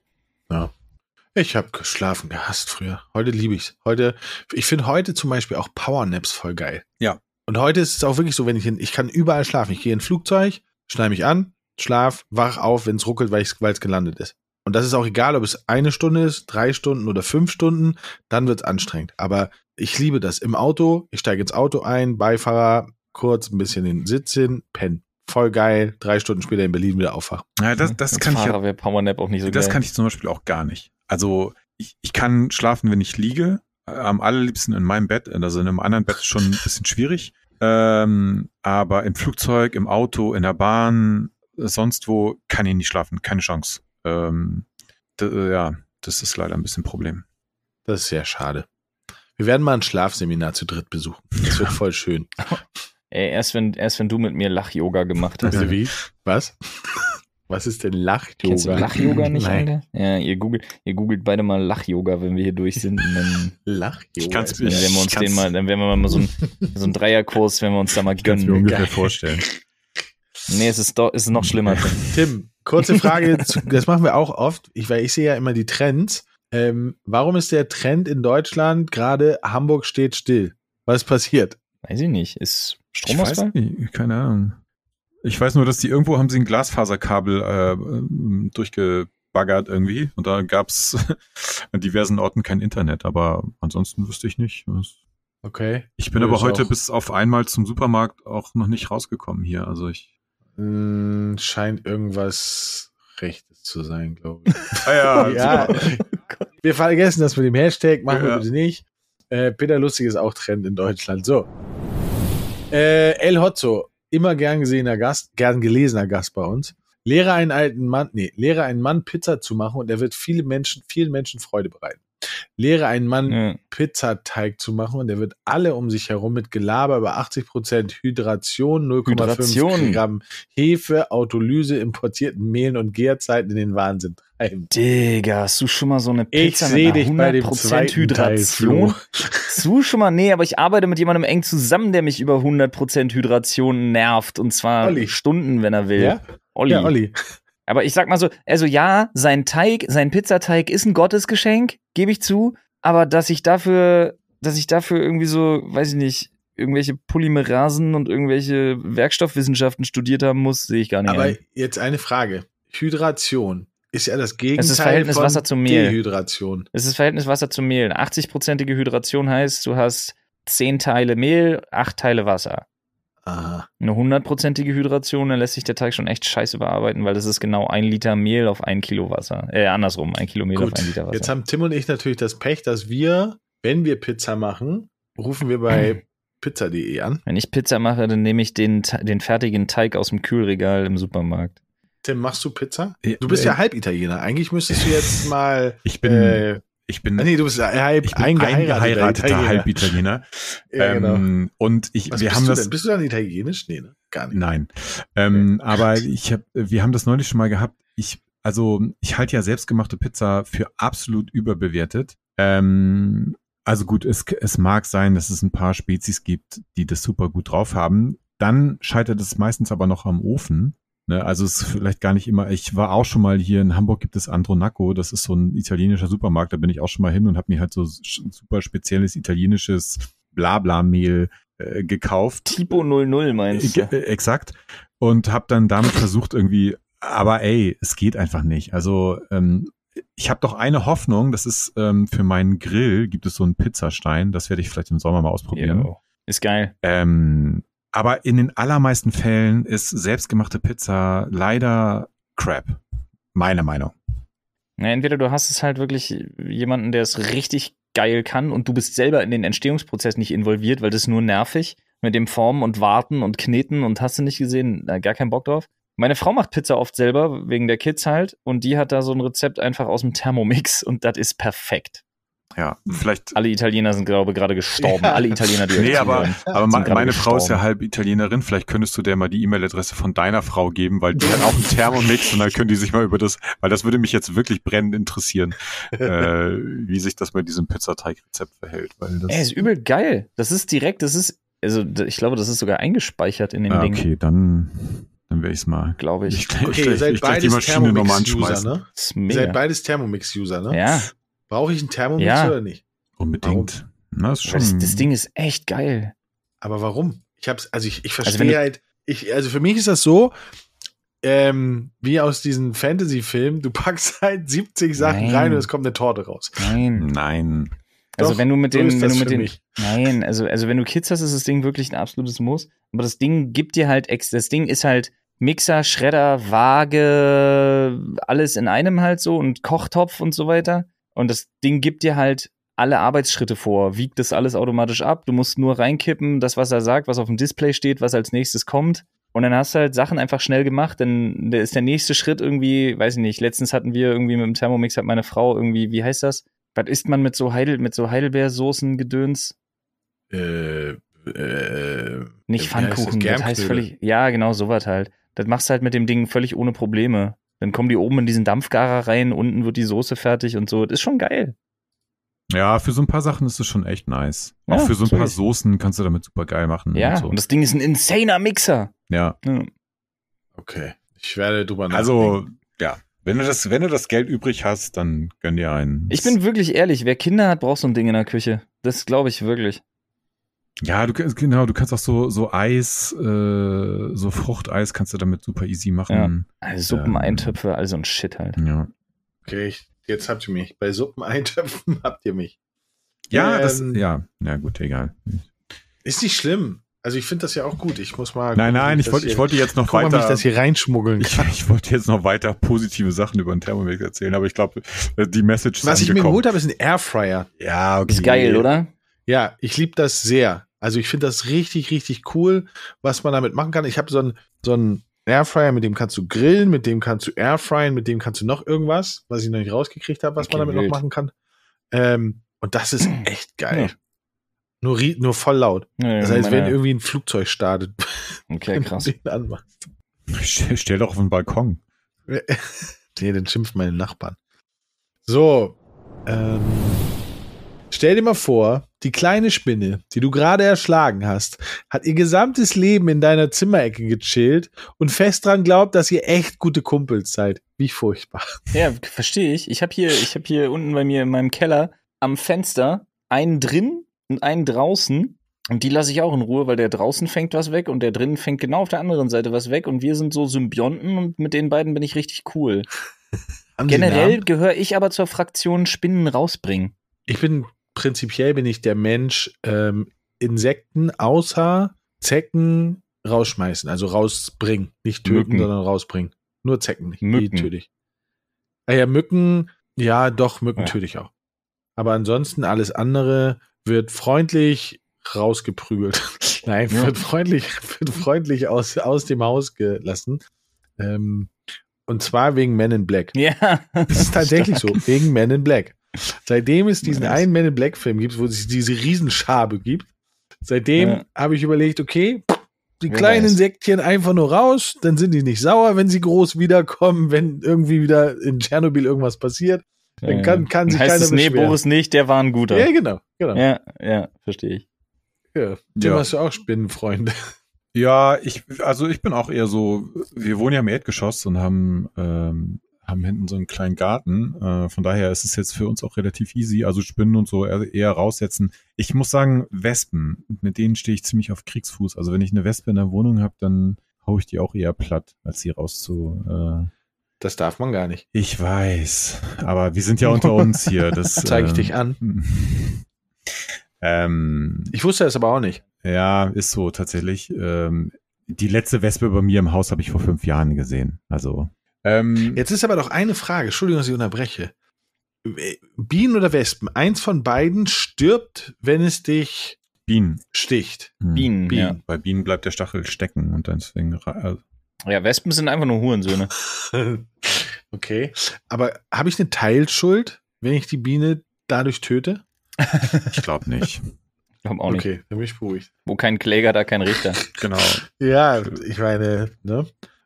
Ich habe geschlafen gehasst früher. Heute liebe ich's. Heute, ich finde heute zum Beispiel auch Powernaps voll geil.
Ja.
Und heute ist es auch wirklich so, wenn ich in, ich kann überall schlafen. Ich gehe in ein Flugzeug, schneide mich an, schlaf, wach auf, wenn es ruckelt, weil es gelandet ist. Und das ist auch egal, ob es eine Stunde ist, drei Stunden oder fünf Stunden, dann wird's anstrengend. Aber ich liebe das. Im Auto, ich steige ins Auto ein, Beifahrer, kurz ein bisschen den Sitz hin, pennen. Voll geil, drei Stunden später in Berlin wieder aufwachen.
Ja, das, das kann ich
Fahrer Powernap auch nicht so
das
geil.
kann ich zum Beispiel auch gar nicht. Also ich, ich kann schlafen, wenn ich liege. Äh, Am allerliebsten in meinem Bett. Also in einem anderen Bett ist schon ein bisschen schwierig. Ähm, aber im Flugzeug, im Auto, in der Bahn, sonst wo kann ich nicht schlafen. Keine Chance. Ähm, äh, ja, das ist leider ein bisschen ein Problem.
Das ist sehr schade. Wir werden mal ein Schlafseminar zu dritt besuchen. Das wird voll schön.
Ey, erst wenn, erst wenn du mit mir Lach-Yoga gemacht hast.
Bitte wie? Was? Was ist denn Lach-Yoga?
Kennst du Lach-Yoga nicht,
Nein.
Alter? Ja, ihr googelt, ihr googelt beide mal Lach-Yoga, wenn wir hier durch sind. Dann,
Lach-Yoga.
Ich kann's mir-
dann werden wir uns
kann's-
den mal, dann werden wir mal so ein, so ein Dreierkurs, wenn wir uns da mal gönnen.
Geil.
vorstellen.
Nee, es ist doch, es ist noch schlimmer.
Tim, kurze Frage, zu- das machen wir auch oft, ich, weil ich sehe ja immer die Trends. Ähm, warum ist der Trend in Deutschland gerade Hamburg steht still? Was ist passiert?
Weiß ich nicht. Ist
Ich weiß
Stromausfall?
nicht, keine Ahnung. Ich weiß nur, dass die irgendwo haben sie ein Glasfaserkabel äh, ähm, durchgebaggert irgendwie und da gab's an diversen Orten kein Internet, aber ansonsten wüsste ich nicht. Was
Okay.
Ich bin
Ja,
aber heute
auch-
bis auf einmal zum Supermarkt auch noch nicht rausgekommen hier. Also ich.
Hm, scheint irgendwas Rechtes zu sein, glaube ich.
Ah
ja, wir vergessen das mit dem Hashtag, machen wir
Ja.
bitte nicht. Äh, Peter Lustig ist auch Trend in Deutschland. So. Äh, El Hotzo, immer gern gesehener Gast, gern gelesener Gast bei uns. Lehre einen alten Mann, nee, lehre einen Mann Pizza zu machen und er wird viele Menschen, vielen Menschen Freude bereiten. Lehre einen Mann
Ja.
Pizzateig zu machen und er wird alle um sich herum mit Gelaber über 80% Hydration, 0,5
Hydration.
Gramm Hefe, Autolyse, importierten Mehlen und Gärzeiten in den Wahnsinn treiben.
Digga, hast du schon mal so eine
Ich
Pizza
sehe
mit
dich
einer
bei dem
100% Hydration? Hast du schon mal? Nee, aber ich arbeite mit jemandem eng zusammen, der mich über 100% Hydration nervt. Und zwar
Olli.
Stunden, wenn er will.
Ja?
Olli.
Ja, Olli.
Aber ich sag mal so, also ja, sein Teig, sein Pizzateig ist ein Gottesgeschenk, gebe ich zu. Aber dass ich dafür, dass ich dafür irgendwie so, weiß ich nicht, irgendwelche Polymerasen und irgendwelche Werkstoffwissenschaften studiert haben muss, sehe ich gar nicht.
Aber
ein.
jetzt eine Frage. Hydration ist ja das Gegenteil
Es ist Verhältnis
von
Wasser zum Mehl.
Dehydration.
Es ist Verhältnis Wasser zum Mehl. 80-prozentige Hydration heißt, du hast 10 Teile Mehl, 8 Teile Wasser.
Aha.
Eine hundertprozentige Hydration, dann lässt sich der Teig schon echt scheiße bearbeiten, weil das ist genau ein Liter Mehl auf ein Kilo Wasser. Äh, andersrum, ein Kilo Mehl
Gut,
auf ein Liter Wasser.
jetzt haben Tim und ich natürlich das Pech, dass wir, wenn wir Pizza machen, rufen wir bei pizza.de an.
Wenn ich Pizza mache, dann nehme ich den, den fertigen Teig aus dem Kühlregal im Supermarkt.
Tim, machst du Pizza? Du bist
äh,
ja Halbitaliener. Eigentlich müsstest du jetzt mal.
Ich bin,
äh,
ich bin,
ah, nee, du bist halb
ich bin
eingeheirateter
eingeheirateter
Italiener.
Halbitaliener.
Ja, genau.
ähm, und ich,
Was
wir
bist
haben
du
das.
denn? Bist du dann italienisch? Nee, ne? Gar nicht.
Nein. Ähm, aber ich hab, wir haben das neulich schon mal gehabt. Ich, also ich halte ja selbstgemachte Pizza für absolut überbewertet. Ähm, also gut, es, es mag sein, dass es ein paar Spezies gibt, die das super gut drauf haben. Dann scheitert es meistens aber noch am Ofen. Ne, also es ist vielleicht gar nicht immer, ich war auch schon mal hier in Hamburg gibt es Andronaco, das ist so ein italienischer Supermarkt, da bin ich auch schon mal hin und habe mir halt so super spezielles italienisches Blabla-Mehl äh, gekauft.
Tipo 00 meinst
Äh,
du?
äh, Exakt. Und habe dann damit versucht irgendwie, aber ey, es geht einfach nicht. Also ähm, ich habe doch eine Hoffnung, das ist ähm, für meinen Grill gibt es so einen Pizzastein, das werde ich vielleicht im Sommer mal ausprobieren.
Jo. Ist geil.
Ähm, aber in den allermeisten Fällen ist selbstgemachte Pizza leider Crap. Meine Meinung.
Na, entweder du hast es halt wirklich jemanden, der es richtig geil kann und du bist selber in den Entstehungsprozess nicht involviert, weil das ist nur nervig mit dem Formen und Warten und Kneten und hast du nicht gesehen, na, gar keinen Bock drauf. Meine Frau macht Pizza oft selber, wegen der Kids halt, und die hat da so ein Rezept einfach aus dem Thermomix und das ist perfekt.
Ja, vielleicht.
Alle Italiener sind, glaube ich, gerade gestorben.
Ja.
Alle Italiener, die
Nee, aber,
zuhören.
aber meine Frau ist ja
gestorben.
halb Italienerin. Vielleicht könntest du der mal die E-Mail-Adresse von deiner Frau geben, weil die hat auch einen Thermomix und dann können die sich mal über das, weil das würde mich jetzt wirklich brennend interessieren, äh, wie sich das bei diesem Pizzateig-Rezept verhält. Weil das,
Ey, ist übel geil. Das ist direkt, das ist, also ich glaube, das ist sogar eingespeichert in dem
ah,
Ding,
okay, dann, dann werde ich's mal.
glaube ich.
Ich, ich,
Okay,
ich,
ihr seid
ich gleich die
beides
Maschine nochmal
Thermomix-User,
anschmeißen.
ne?
Das ist
Ihr
mega.
seid beides Thermomix-User, ne?
Ja,
Brauche ich einen Thermomix
Ja.
oder nicht?
Unbedingt. Na,
das,
schon,
das Ding ist echt geil.
Aber warum? Ich hab's, also ich, ich
Also
verstehe
du-
halt, ich, also für mich ist das so, ähm, wie aus diesen Fantasy-Filmen, du packst halt 70 Sachen
Nein.
rein und es kommt eine Torte raus.
Nein.
Nein.
Also
Doch,
wenn du mit
so
den,
ist
wenn
das
du mit den,
mich.
nein, also, also wenn du Kids hast, ist das Ding wirklich ein absolutes Muss. Aber das Ding gibt dir halt, ex das Ding ist halt Mixer, Schredder, Waage, alles in einem halt so und Kochtopf und so weiter. Und das Ding gibt dir halt alle Arbeitsschritte vor, wiegt das alles automatisch ab. Du musst nur reinkippen, das, was er sagt, was auf dem Display steht, was als nächstes kommt. Und dann hast du halt Sachen einfach schnell gemacht, dann da ist der nächste Schritt irgendwie, weiß ich nicht, letztens hatten wir irgendwie mit dem Thermomix, hat meine Frau irgendwie, wie heißt das? Was isst man mit so Heidel, mit so Heidelbeersoßen Gedöns?
Äh, äh,
Nicht? Pfannkuchen, das, heißt völlig, ja, genau, sowas halt. Das machst du halt mit dem Ding völlig ohne Probleme. Dann kommen die oben in diesen Dampfgarer rein, unten wird die Soße fertig und so. Das ist schon geil.
Ja, für so ein paar Sachen ist es schon echt nice.
Ja,
Auch für so ein paar Soßen kannst du damit super geil machen.
Ja,
und so.
und das Ding ist ein insaner Mixer.
ja.
Ja.
Okay. Ich werde drüber nachdenken.
Also, ja. Wenn du das, wenn du das Geld übrig hast, dann gönn dir einen.
Ich bin wirklich ehrlich, wer Kinder hat, braucht so ein Ding in der Küche. Das glaube ich wirklich.
Ja, du kannst, genau, du kannst auch so, so Eis, äh, so Fruchteis kannst du damit super easy machen.
Also Suppen,
Ähm.
Eintöpfe, also ein Shit halt.
Ja.
Okay, ich, jetzt habt ihr mich. Bei Suppeneintopfen habt ihr mich.
Ja, das,
Ähm,
ja, ja gut, egal.
Ist nicht schlimm. Also ich finde das ja auch gut. Ich muss mal.
Nein, nein, ich
das
wollte, ich wollte jetzt noch weiter.
das hier reinschmuggeln
Ich, ich wollte jetzt noch weiter positive Sachen über den Thermomix erzählen, aber ich glaube, die Message ist
Was ich mir geholt habe, ist ein Airfryer.
Ja, okay.
Ist geil, oder?
Ja, ich liebe das sehr. Also ich finde das richtig, richtig cool, was man damit machen kann. Ich habe so einen so einen Airfryer, mit dem kannst du grillen, mit dem kannst du airfryen, mit dem kannst du noch irgendwas, was ich noch nicht rausgekriegt habe, was
Okay,
man damit
wild.
noch machen kann. Ähm, und das ist echt geil.
Ja.
Nur, nur voll laut.
Ja,
Das heißt, wenn irgendwie ein Flugzeug startet,
Okay, krass.
den anmachst.
Stell, doch auf den Balkon.
nee, dann schimpft meine Nachbarn. So, ähm, stell dir mal vor, die kleine Spinne, die du gerade erschlagen hast, hat ihr gesamtes Leben in deiner Zimmerecke gechillt und fest dran glaubt, dass ihr echt gute Kumpels seid. Wie furchtbar.
Ja, verstehe ich. Ich habe hier, ich habe hier unten bei mir in meinem Keller am Fenster einen drin und einen draußen. Und die lasse ich auch in Ruhe, weil der draußen fängt was weg und der drinnen fängt genau auf der anderen Seite was weg. Und wir sind so Symbionten und mit den beiden bin ich richtig cool. Generell gehöre ich aber zur Fraktion Spinnen rausbringen.
Ich bin, prinzipiell bin ich der Mensch, ähm, Insekten außer Zecken rausschmeißen, also rausbringen. Nicht töten,
Mücken.
sondern rausbringen. Nur Zecken nicht.
Mücken.
Die töte ich. Ah ja, Mücken, ja, doch, Mücken
Ja.
töte ich auch. Aber ansonsten alles andere wird freundlich rausgeprügelt. Nein,
Ja.
wird freundlich, wird freundlich aus, aus dem Haus gelassen. Ähm, und zwar wegen Men in Black.
Ja.
Das ist tatsächlich so, wegen Men in Black. Seitdem es diesen
Nice.
einen Men in Black Film gibt, wo es diese Riesenschabe gibt, seitdem
Ja.
habe ich überlegt, okay, die
Wer
kleinen
weiß.
Insektchen einfach nur raus, dann sind die nicht sauer, wenn sie groß wiederkommen, wenn irgendwie wieder in Tschernobyl irgendwas passiert. Dann kann- kann sich
heißt
keiner
es, nee,
beschweren.
Boris nicht, der war ein guter.
Ja, genau, genau.
Ja, ja, verstehe ich.
Ja. Tim,
Ja.
hast du auch Spinnenfreunde?
Ja, ich, also ich bin auch eher so, wir wohnen ja im Erdgeschoss und haben, ähm, haben hinten so einen kleinen Garten. Äh, von daher ist es jetzt für uns auch relativ easy. Also Spinnen und so eher, raussetzen. Ich muss sagen, Wespen, mit denen stehe ich ziemlich auf Kriegsfuß. Also wenn ich eine Wespe in der Wohnung habe, dann hau ich die auch eher platt, als sie rauszu. Äh,
Das darf man gar nicht.
ich weiß, aber wir sind ja unter uns hier. Das
Zeige ich
ähm,
dich an.
Ähm,
Ich wusste es aber auch nicht.
ja, ist so tatsächlich. Ähm, die letzte Wespe bei mir im Haus habe ich vor fünf Jahren gesehen. Also ähm,
Jetzt ist aber doch eine Frage, Entschuldigung, dass ich unterbreche. Bienen oder Wespen? Eins von beiden stirbt, wenn es dich
Bienen.
sticht.
Hm.
Bienen,
Bienen.
ja.
Bei Bienen bleibt der Stachel stecken und deswegen. Also,
Ja, Wespen sind einfach nur Hurensöhne.
okay. Aber habe ich eine Teilschuld, wenn ich die Biene dadurch töte?
ich glaube nicht.
Glaub auch nicht.
Okay, dann bin ich beruhigt.
Wo kein Kläger, da kein Richter.
genau.
Ja, ich meine, ne?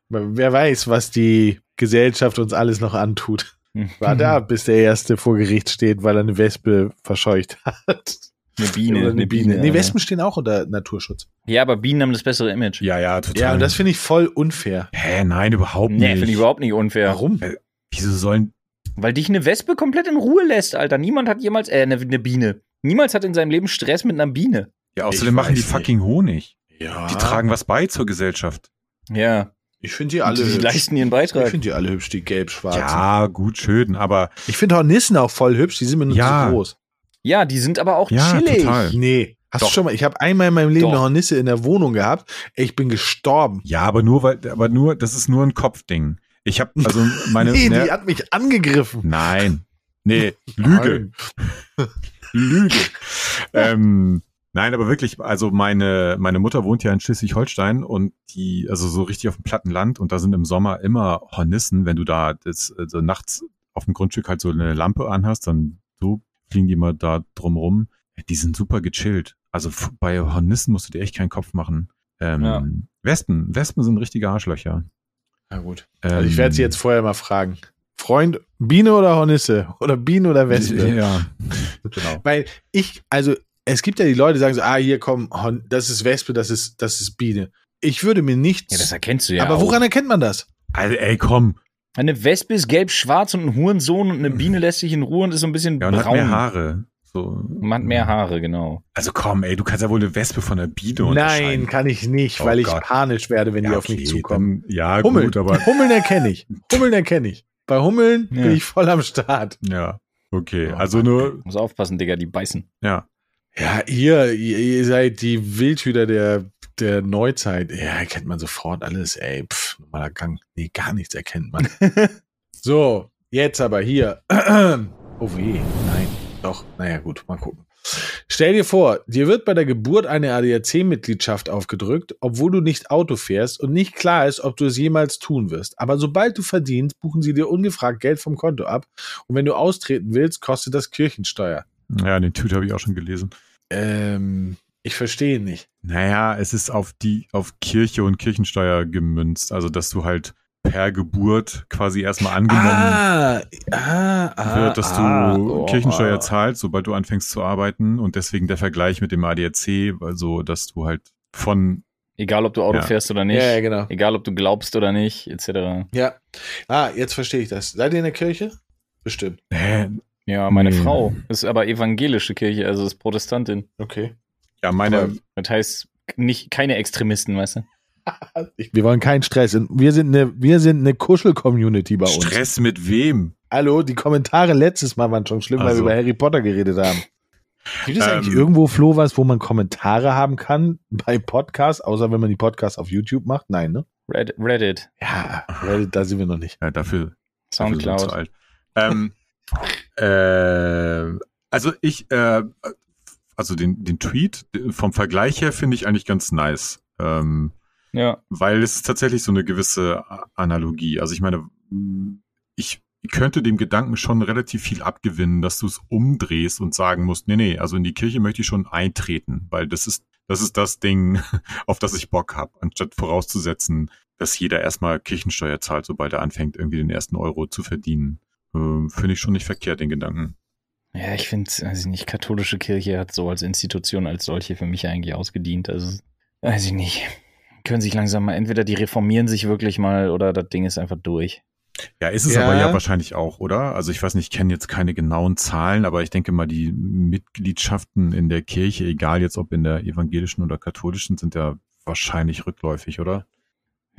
Wer weiß, was die Gesellschaft uns alles noch antut. Warte ab, bis der Erste vor Gericht steht, weil er eine Wespe verscheucht hat.
Eine Biene,
Oder
eine Biene.
Nee,
ja.
Wespen stehen auch unter Naturschutz.
Ja, aber Bienen haben das bessere Image.
Ja, ja, total.
Ja, und das finde ich voll unfair.
Hä, nein, überhaupt
Nee,
nicht.
finde ich überhaupt nicht unfair.
Warum?
Wieso sollen.
Weil dich eine Wespe komplett in Ruhe lässt, Alter. Niemand hat jemals, äh, eine, eine Biene. Niemals hat in seinem Leben Stress mit einer Biene.
Ja, außerdem
Ich
machen die
weiß
fucking Honig.
Ja.
Die tragen was bei zur Gesellschaft.
Ja.
Ich finde die alle
die
hübsch.
leisten ihren
Ich
Beitrag.
finde die alle hübsch, die gelb-schwarzen.
Ja, gut, schön, aber
Ich finde Hornissen auch voll hübsch, die sind mir nur
Ja.
zu groß.
Ja, die sind aber auch
Ja,
chillig.
total.
Nee. Hast
Doch.
du schon mal, ich habe einmal in meinem Leben
Doch.
eine Hornisse in der Wohnung gehabt. Ich bin gestorben.
ja, aber nur weil, aber nur, das ist nur ein Kopfding. Ich habe also meine.
nee,
ne,
die hat mich angegriffen.
nein. Nee, Lüge. Lüge. ähm, nein, aber wirklich, also meine, meine Mutter wohnt ja in Schleswig-Holstein und die, also so richtig auf dem platten Land und da sind im Sommer immer Hornissen, wenn du da das, also nachts auf dem Grundstück halt so eine Lampe anhast, dann so fliegen die mal da drumrum. Die sind super gechillt. Also bei Hornissen musst du dir echt keinen Kopf machen. Ähm,
Ja.
Wespen, Wespen sind richtige Arschlöcher.
Na gut.
Ähm,
Also ich werde sie jetzt vorher mal fragen. Freund, Biene oder Hornisse? Oder Biene oder Wespe?
Ja, genau.
Weil ich, also es gibt ja die Leute, die sagen so, ah, hier komm, das ist Wespe, das ist, das ist Biene. Ich würde mir nichts.
Ja, das erkennst du ja.
aber
auch.
woran erkennt man das?
Also, ey, komm.
Eine Wespe ist gelb-schwarz und ein Hurensohn und eine Biene lässt sich in Ruhe und ist so ein bisschen
Ja, und hat
braun.
mehr Haare. So.
Man hat mehr Haare, genau.
Also komm, ey, du kannst ja wohl eine Wespe von einer Biene
Nein,
unterscheiden.
kann ich nicht,
Oh
weil ich
Gott.
panisch werde, wenn die
Ja,
auf mich
okay,
zukommen.
Dann, ja,
Hummeln,
gut, aber
Hummeln erkenne ich. Hummeln erkenne ich. Bei Hummeln
Ja.
bin ich voll am Start.
ja. Okay, also nur,
Muss aufpassen, Digga, die beißen.
ja.
Ja, ihr, ihr, seid die Wildhüter der, der Neuzeit. Ja, erkennt man sofort alles, ey. Pff, normaler Gang. Nee, gar nichts erkennt man. so, jetzt aber hier. oh weh, nein. Doch, naja, gut, mal gucken. Stell dir vor, dir wird bei der Geburt eine ADAC-Mitgliedschaft aufgedrückt, obwohl du nicht Auto fährst und nicht klar ist, ob du es jemals tun wirst. Aber sobald du verdienst, buchen sie dir ungefragt Geld vom Konto ab. Und wenn du austreten willst, kostet das Kirchensteuer.
Ja, den Tweet habe ich auch schon gelesen.
Ähm, ich verstehe nicht.
Naja, es ist auf die, auf Kirche und Kirchensteuer gemünzt. Also, dass du halt per Geburt quasi erstmal angenommen
Ah, ah, ah,
wird, dass du
ah, oh,
Kirchensteuer
ah.
zahlst, sobald du anfängst zu arbeiten. Und deswegen der Vergleich mit dem ADAC, also, dass du halt von,
Egal, ob du Auto
Ja.
fährst oder nicht.
Ja, ja, genau.
Egal, ob du glaubst oder nicht, etc.
Ja. Ah, jetzt verstehe ich das. Seid ihr in der Kirche? Bestimmt.
hä,
Ja, meine
Nee.
Frau ist aber evangelische Kirche, also ist Protestantin.
Okay.
ja, meine,
Aber-
Das heißt, nicht, keine Extremisten, weißt du?
Wir wollen keinen Stress. Und Wir sind eine, wir sind eine Kuschel-Community bei uns.
Stress mit wem?
Hallo, die Kommentare letztes Mal waren schon schlimm, weil
Also.
wir über Harry Potter geredet haben. Gibt es eigentlich
Ähm.
irgendwo, Flo, was, wo man Kommentare haben kann bei Podcasts, außer wenn man die Podcasts auf YouTube macht? Nein, ne?
Red, Reddit,
Ja, Reddit, da sind wir noch nicht.
Ja, dafür, dafür sind wir zu
Soundcloud.
alt. Ähm, äh, also ich, äh, also den, den Tweet vom Vergleich her finde ich eigentlich ganz nice. Ähm,
Ja,
weil es ist tatsächlich so eine gewisse Analogie. Also ich meine, ich könnte dem Gedanken schon relativ viel abgewinnen, dass du es umdrehst und sagen musst, nee, nee, also in die Kirche möchte ich schon eintreten, weil das ist, das ist das Ding, auf das ich Bock habe, anstatt vorauszusetzen, dass jeder erstmal Kirchensteuer zahlt, sobald er anfängt, irgendwie den ersten Euro zu verdienen. Ähm, Finde ich schon nicht verkehrt, den Gedanken.
ja ich finde, weiß ich nicht, katholische Kirche hat so als Institution als solche für mich eigentlich ausgedient. Also, weiß ich nicht. Können sich langsam mal, entweder die reformieren sich wirklich mal oder das Ding ist einfach durch.
Ja, ist es
Ja.
aber ja wahrscheinlich auch, oder? Also ich weiß nicht, ich kenne jetzt keine genauen Zahlen, aber ich denke mal, die Mitgliedschaften in der Kirche, egal jetzt ob in der evangelischen oder katholischen, sind ja wahrscheinlich rückläufig, oder?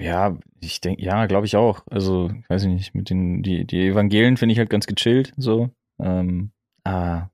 Ja, ich denke, ja, glaube ich auch. Also, weiß ich nicht, mit den, die, die Evangelien finde ich halt ganz gechillt, so. Ähm, ah,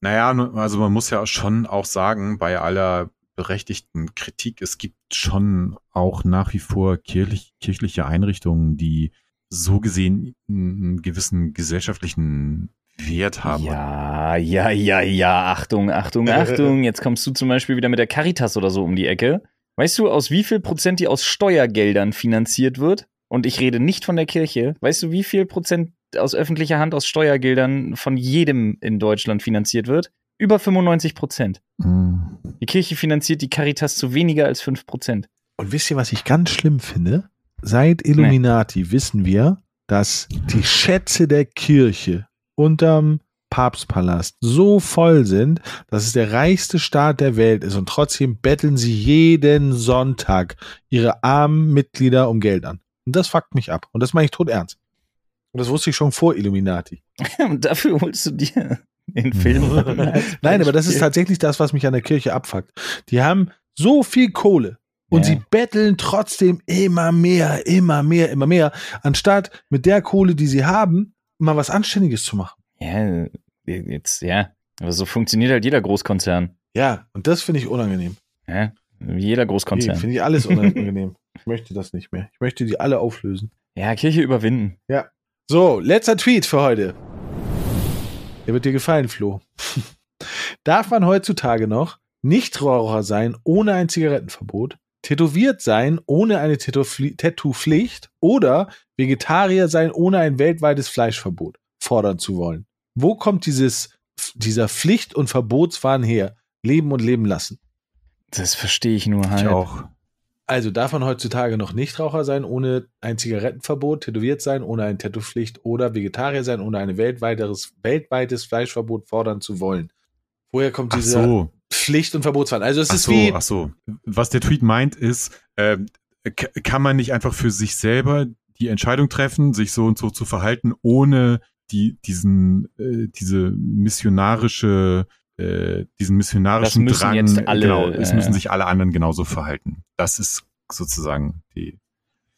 Naja, nu- also man muss ja schon auch sagen, bei aller berechtigten Kritik, es gibt schon auch nach wie vor kirchlich, kirchliche Einrichtungen, die so gesehen einen gewissen gesellschaftlichen Wert haben.
Ja, ja, ja, ja, Achtung, Achtung, Achtung. Jetzt kommst du zum Beispiel wieder mit der Caritas oder so um die Ecke. Weißt du, aus wie viel Prozent die aus Steuergeldern finanziert wird? Und ich rede nicht von der Kirche. Weißt du, wie viel Prozent aus öffentlicher Hand aus Steuergeldern von jedem in Deutschland finanziert wird? Über 95 Prozent.
Mm.
Die Kirche finanziert die Caritas zu weniger als 5 Prozent.
Und wisst ihr, was ich ganz schlimm finde? Seit Illuminati wissen wir, dass die Schätze der Kirche unterm Papstpalast so voll sind, dass es der reichste Staat der Welt ist und trotzdem betteln sie jeden Sonntag ihre armen Mitglieder um Geld an. Und das fuckt mich ab. Und das meine ich tot ernst. Und das wusste ich schon vor Illuminati.
Und dafür holst du dir den Film.
Nein, aber das ist tatsächlich das, was mich an der Kirche abfuckt. Die haben so viel Kohle und
Ja.
sie betteln trotzdem immer mehr, immer mehr, immer mehr, anstatt mit der Kohle, die sie haben, mal was Anständiges zu machen.
Ja, jetzt, ja. Aber so funktioniert halt jeder Großkonzern.
Ja, und das finde ich unangenehm.
Ja, wie jeder
Nee,
Großkonzern.
finde ich alles unangenehm. ich möchte das nicht mehr. Ich möchte die alle auflösen.
Ja, Kirche überwinden.
So, letzter Tweet für heute. Der wird dir gefallen, Flo. Darf man heutzutage noch Nichtraucher sein ohne ein Zigarettenverbot, tätowiert sein ohne eine Tattoo-Pflicht oder Vegetarier sein ohne ein weltweites Fleischverbot fordern zu wollen? Wo kommt dieses, dieser Pflicht- und Verbotswahn her? Leben und leben lassen.
Das verstehe ich nur halt.
Ich auch.
Also darf man heutzutage noch Nichtraucher sein ohne ein Zigarettenverbot, tätowiert sein ohne eine Tattoo-Pflicht oder Vegetarier sein ohne ein weltweites, weltweites Fleischverbot fordern zu wollen. Woher kommt diese
so.
Pflicht- und Verbotswahn? Also es
Ach
ist
so,
wie,
ach so. Was der Tweet meint ist, k- kann man nicht einfach für sich selber die Entscheidung treffen, sich so und so zu verhalten, ohne die, diesen, äh, diese missionarische, äh, diesen missionarischen
Das
Drang,
jetzt alle,
genau, es
äh,
müssen sich alle anderen genauso verhalten. Das ist sozusagen die,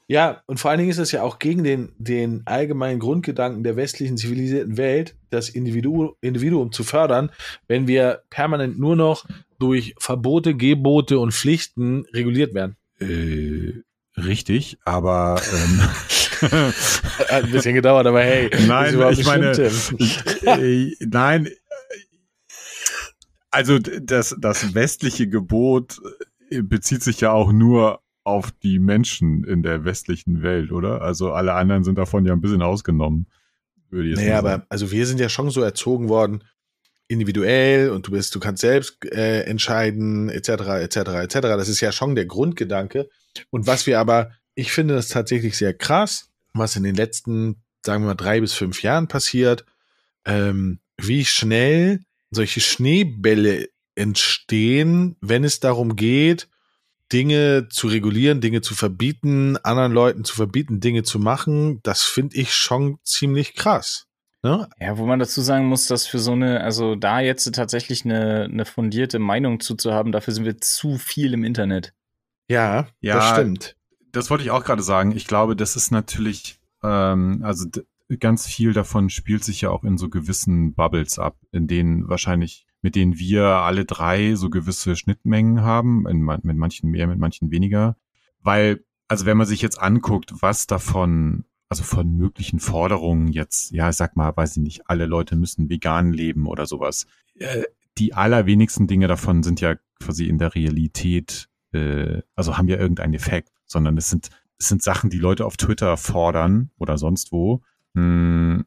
Ja, und vor allen Dingen ist es ja auch gegen den, den allgemeinen Grundgedanken der westlichen zivilisierten Welt, das Individu Individuum zu fördern, wenn wir permanent nur noch durch Verbote, Gebote und Pflichten reguliert werden.
Äh, richtig, aber ähm,
Hat ein bisschen gedauert, aber hey,
Nein, ich meine- äh, nein. Also das, das westliche Gebot äh, bezieht sich ja auch nur auf die Menschen in der westlichen Welt, oder? Also alle anderen sind davon ja ein bisschen ausgenommen. Würde ich
Naja,
sagen.
aber also wir sind ja schon so erzogen worden, individuell und du bist, du kannst selbst äh, entscheiden, etc., etc., etc. Das ist ja schon der Grundgedanke. Und was wir aber, ich finde das tatsächlich sehr krass, was in den letzten, sagen wir mal, drei bis fünf Jahren passiert, ähm, wie schnell solche Schneebälle entstehen, wenn es darum geht, Dinge zu regulieren, Dinge zu verbieten, anderen Leuten zu verbieten, Dinge zu machen, das finde ich schon ziemlich krass. Ne?
Ja, wo man dazu sagen muss, dass für so eine, also da jetzt tatsächlich eine, eine fundierte Meinung zuzuhaben, dafür sind wir zu viel im Internet.
Ja,
Ja,
das stimmt.
das wollte ich auch gerade sagen. Ich glaube, das ist natürlich, ähm, also ganz viel davon spielt sich ja auch in so gewissen Bubbles ab, in denen wahrscheinlich, mit denen wir alle drei so gewisse Schnittmengen haben, in, mit manchen mehr, mit manchen weniger. Weil, also wenn man sich jetzt anguckt, was davon, also von möglichen Forderungen jetzt, ja, sag mal, weiß ich nicht, alle Leute müssen vegan leben oder sowas. Äh, die allerwenigsten Dinge davon sind ja quasi in der Realität äh, also haben ja irgendeinen Effekt, sondern es sind, es sind Sachen, die Leute auf Twitter fordern oder sonst wo, mh,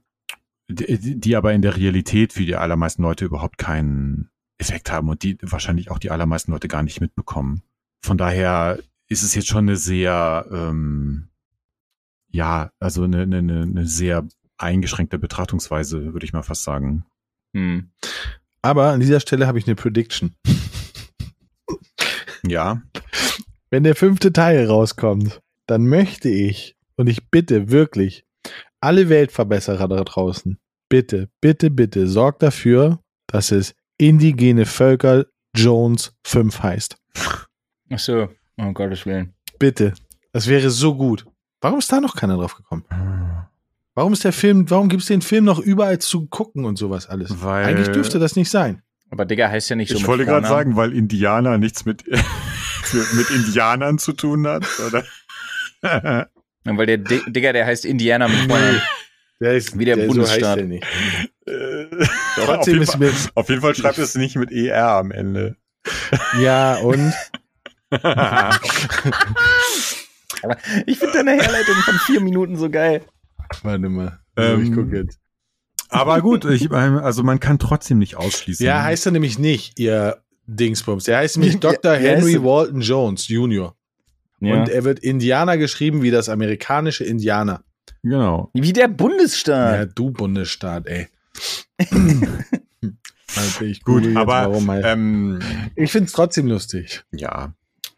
die, die aber in der Realität für die allermeisten Leute überhaupt keinen Effekt haben und die wahrscheinlich auch die allermeisten Leute gar nicht mitbekommen. Von daher ist es jetzt schon eine sehr, ähm, ja, also eine, eine, eine sehr eingeschränkte Betrachtungsweise, würde ich mal fast sagen.
Hm.
Aber an dieser Stelle habe ich eine Prediction.
Ja,
Wenn der fünfte Teil rauskommt, dann möchte ich und ich bitte wirklich alle Weltverbesserer da draußen, bitte, bitte, bitte sorgt dafür, dass es Indigene Völker Jones 5 heißt.
Ach so, um Gottes Willen.
Bitte. Das wäre so gut. Warum ist da noch keiner drauf gekommen? Warum ist der Film, warum gibt es den Film noch überall zu gucken und sowas alles?
Weil-
Eigentlich dürfte das nicht sein.
Aber Digga heißt ja nicht so
ich
mit
wollte gerade sagen, weil Indianer nichts mit, mit Indianern zu tun hat, oder?
Ja, weil der Di- Digga, der heißt Indiana mit Vornamen.
Der ist,
Wie der Bundesstaat.
der nicht.
Äh, auf,
Trotzdem
jeden
ist
Fall, auf jeden Fall schreibt es nicht mit ER am Ende.
ja, und
Aber ich finde deine Herleitung von vier Minuten so geil.
warte mal.
Ähm,
ich gucke jetzt.
Aber gut, ich, also man kann trotzdem nicht ausschließen.
Ja, heißt er nämlich nicht, ihr Dingsbums. Der heißt nämlich Dr.
Ja,
Henry
er?
Walton Jones Jr.
Ja.
Und er wird Indianer geschrieben wie das amerikanische Indianer.
Genau.
Wie der Bundesstaat.
Ja, du Bundesstaat, ey. also ich
Gut,
google jetzt,
aber
warum halt.
ähm,
ich find's trotzdem lustig.
ja,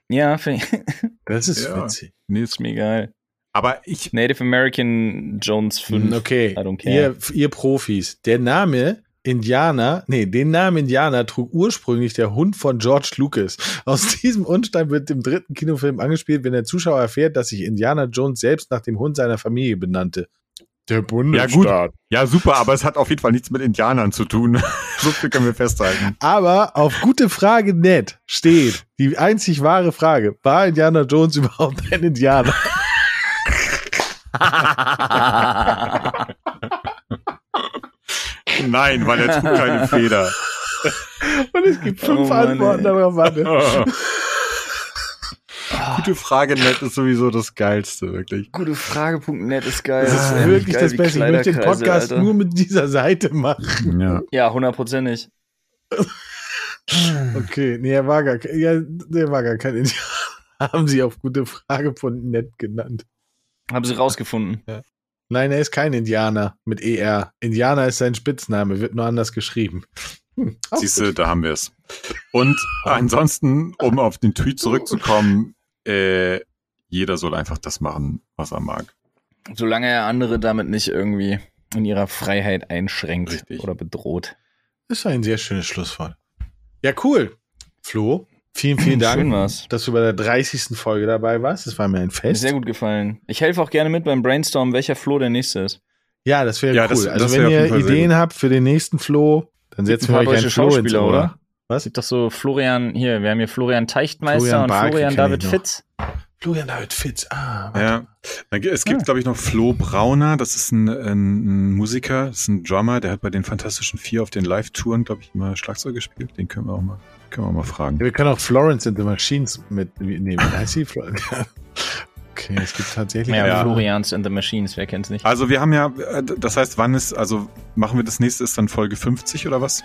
Ja, finde ich.
Das ist
Ja.
witzig.
nee,
Ist mir egal.
aber ich,
Native American Jones 5.
Hm, Okay,
I don't care.
ihr, ihr Profis, der Name Indianer, nee, den Namen Indianer trug ursprünglich der Hund von George Lucas. Aus diesem Unstein wird im dritten Kinofilm angespielt, wenn der Zuschauer erfährt, dass sich Indiana Jones selbst nach dem Hund seiner Familie benannte. Der
Bundesstaat. ja super, aber es hat auf jeden Fall nichts mit Indianern zu tun. so viel können wir festhalten.
Aber auf gute Frage net steht die einzig wahre Frage: War Indiana Jones überhaupt ein Indianer?
Nein, weil er trug keine Feder.
Und es gibt fünf
Oh Mann,
Antworten darauf. Warte.
Gute Frage, nett ist sowieso das Geilste, wirklich.
Gute Frage.net ist geil.
Das ist
ähnlich
wirklich
geil
das Beste. Ich möchte den Podcast
Alter.
nur mit dieser Seite machen.
Ja.
Ja, hundertprozentig.
Okay, nee, er war gar kein, ja, der war gar kein Indianer. Haben sie auf gute Frage von nett genannt.
Haben sie rausgefunden.
Nein, er ist kein Indianer mit ER. Indianer ist sein Spitzname, wird nur anders geschrieben. Hm,
Siehst du, da haben wir es. Und ansonsten, um auf den Tweet zurückzukommen, äh, jeder soll einfach das machen, was er mag.
Solange er andere damit nicht irgendwie in ihrer Freiheit einschränkt
Richtig.
oder bedroht.
Das ist ein sehr schönes Schlusswort. Ja, cool. Flo, Vielen, vielen Dank, dass du bei der 30. Folge dabei warst. Das war mir ein
Mir
Fest.
sehr gut gefallen. Ich helfe auch gerne mit beim Brainstorm, welcher Flo der nächste ist.
Ja, das wäre
Ja,
cool.
das-
also
das
wenn ihr Ideen habt für den nächsten Flo, dann setzen wir euch einen Flo ins
Schauspieler,
Ohr.
oder?
Was?
Es gibt doch so Florian, hier, wir haben hier Florian Teichtmeister
Florian
und
Barke
Florian David. Fitz.
Florian David Fitz. Ah, warte.
Ja. Es gibt,
Ah.
glaube ich, noch Flo Brauner. Das ist ein, ein, ein Musiker, das ist ein Drummer. Der hat bei den Fantastischen Vier auf den Live-Touren, glaube ich, immer Schlagzeug gespielt. Den können wir auch mal, können wir mal fragen.
Ja, wir können auch Florence and the Machines mitnehmen. Heißt sie? Flo- okay, es gibt tatsächlich.
Ja,
Ja.
Florians and the Machines, wer kennt's nicht?
Also wir haben ja, äh, das heißt, wann ist, also machen wir das nächste, ist dann Folge 50 oder was?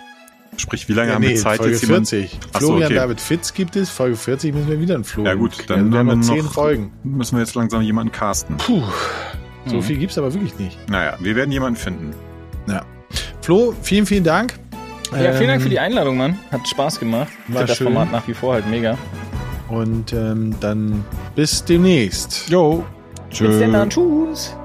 Sprich, wie lange
Ja,
haben
nee,
wir Zeit
Folge
jetzt jemand?
40.
Ach so,
Florian
okay.
David Fitz gibt es. Folge 40 müssen wir wieder einen Flo.
Ja gut, dann
Also wir
haben wir
noch
noch
zehn Folgen.
Müssen wir jetzt langsam jemanden casten.
Puh, so
Mhm.
viel gibt's aber wirklich nicht.
Naja, wir werden jemanden finden.
Flo, vielen, vielen Dank.
Ja, vielen Dank für die
Ähm,
Einladung, Mann. Hat Spaß gemacht.
War
das
schön.
Format nach wie vor halt mega.
Und ähm, dann bis demnächst.
Jo.
Bis denn dann. Tschüss.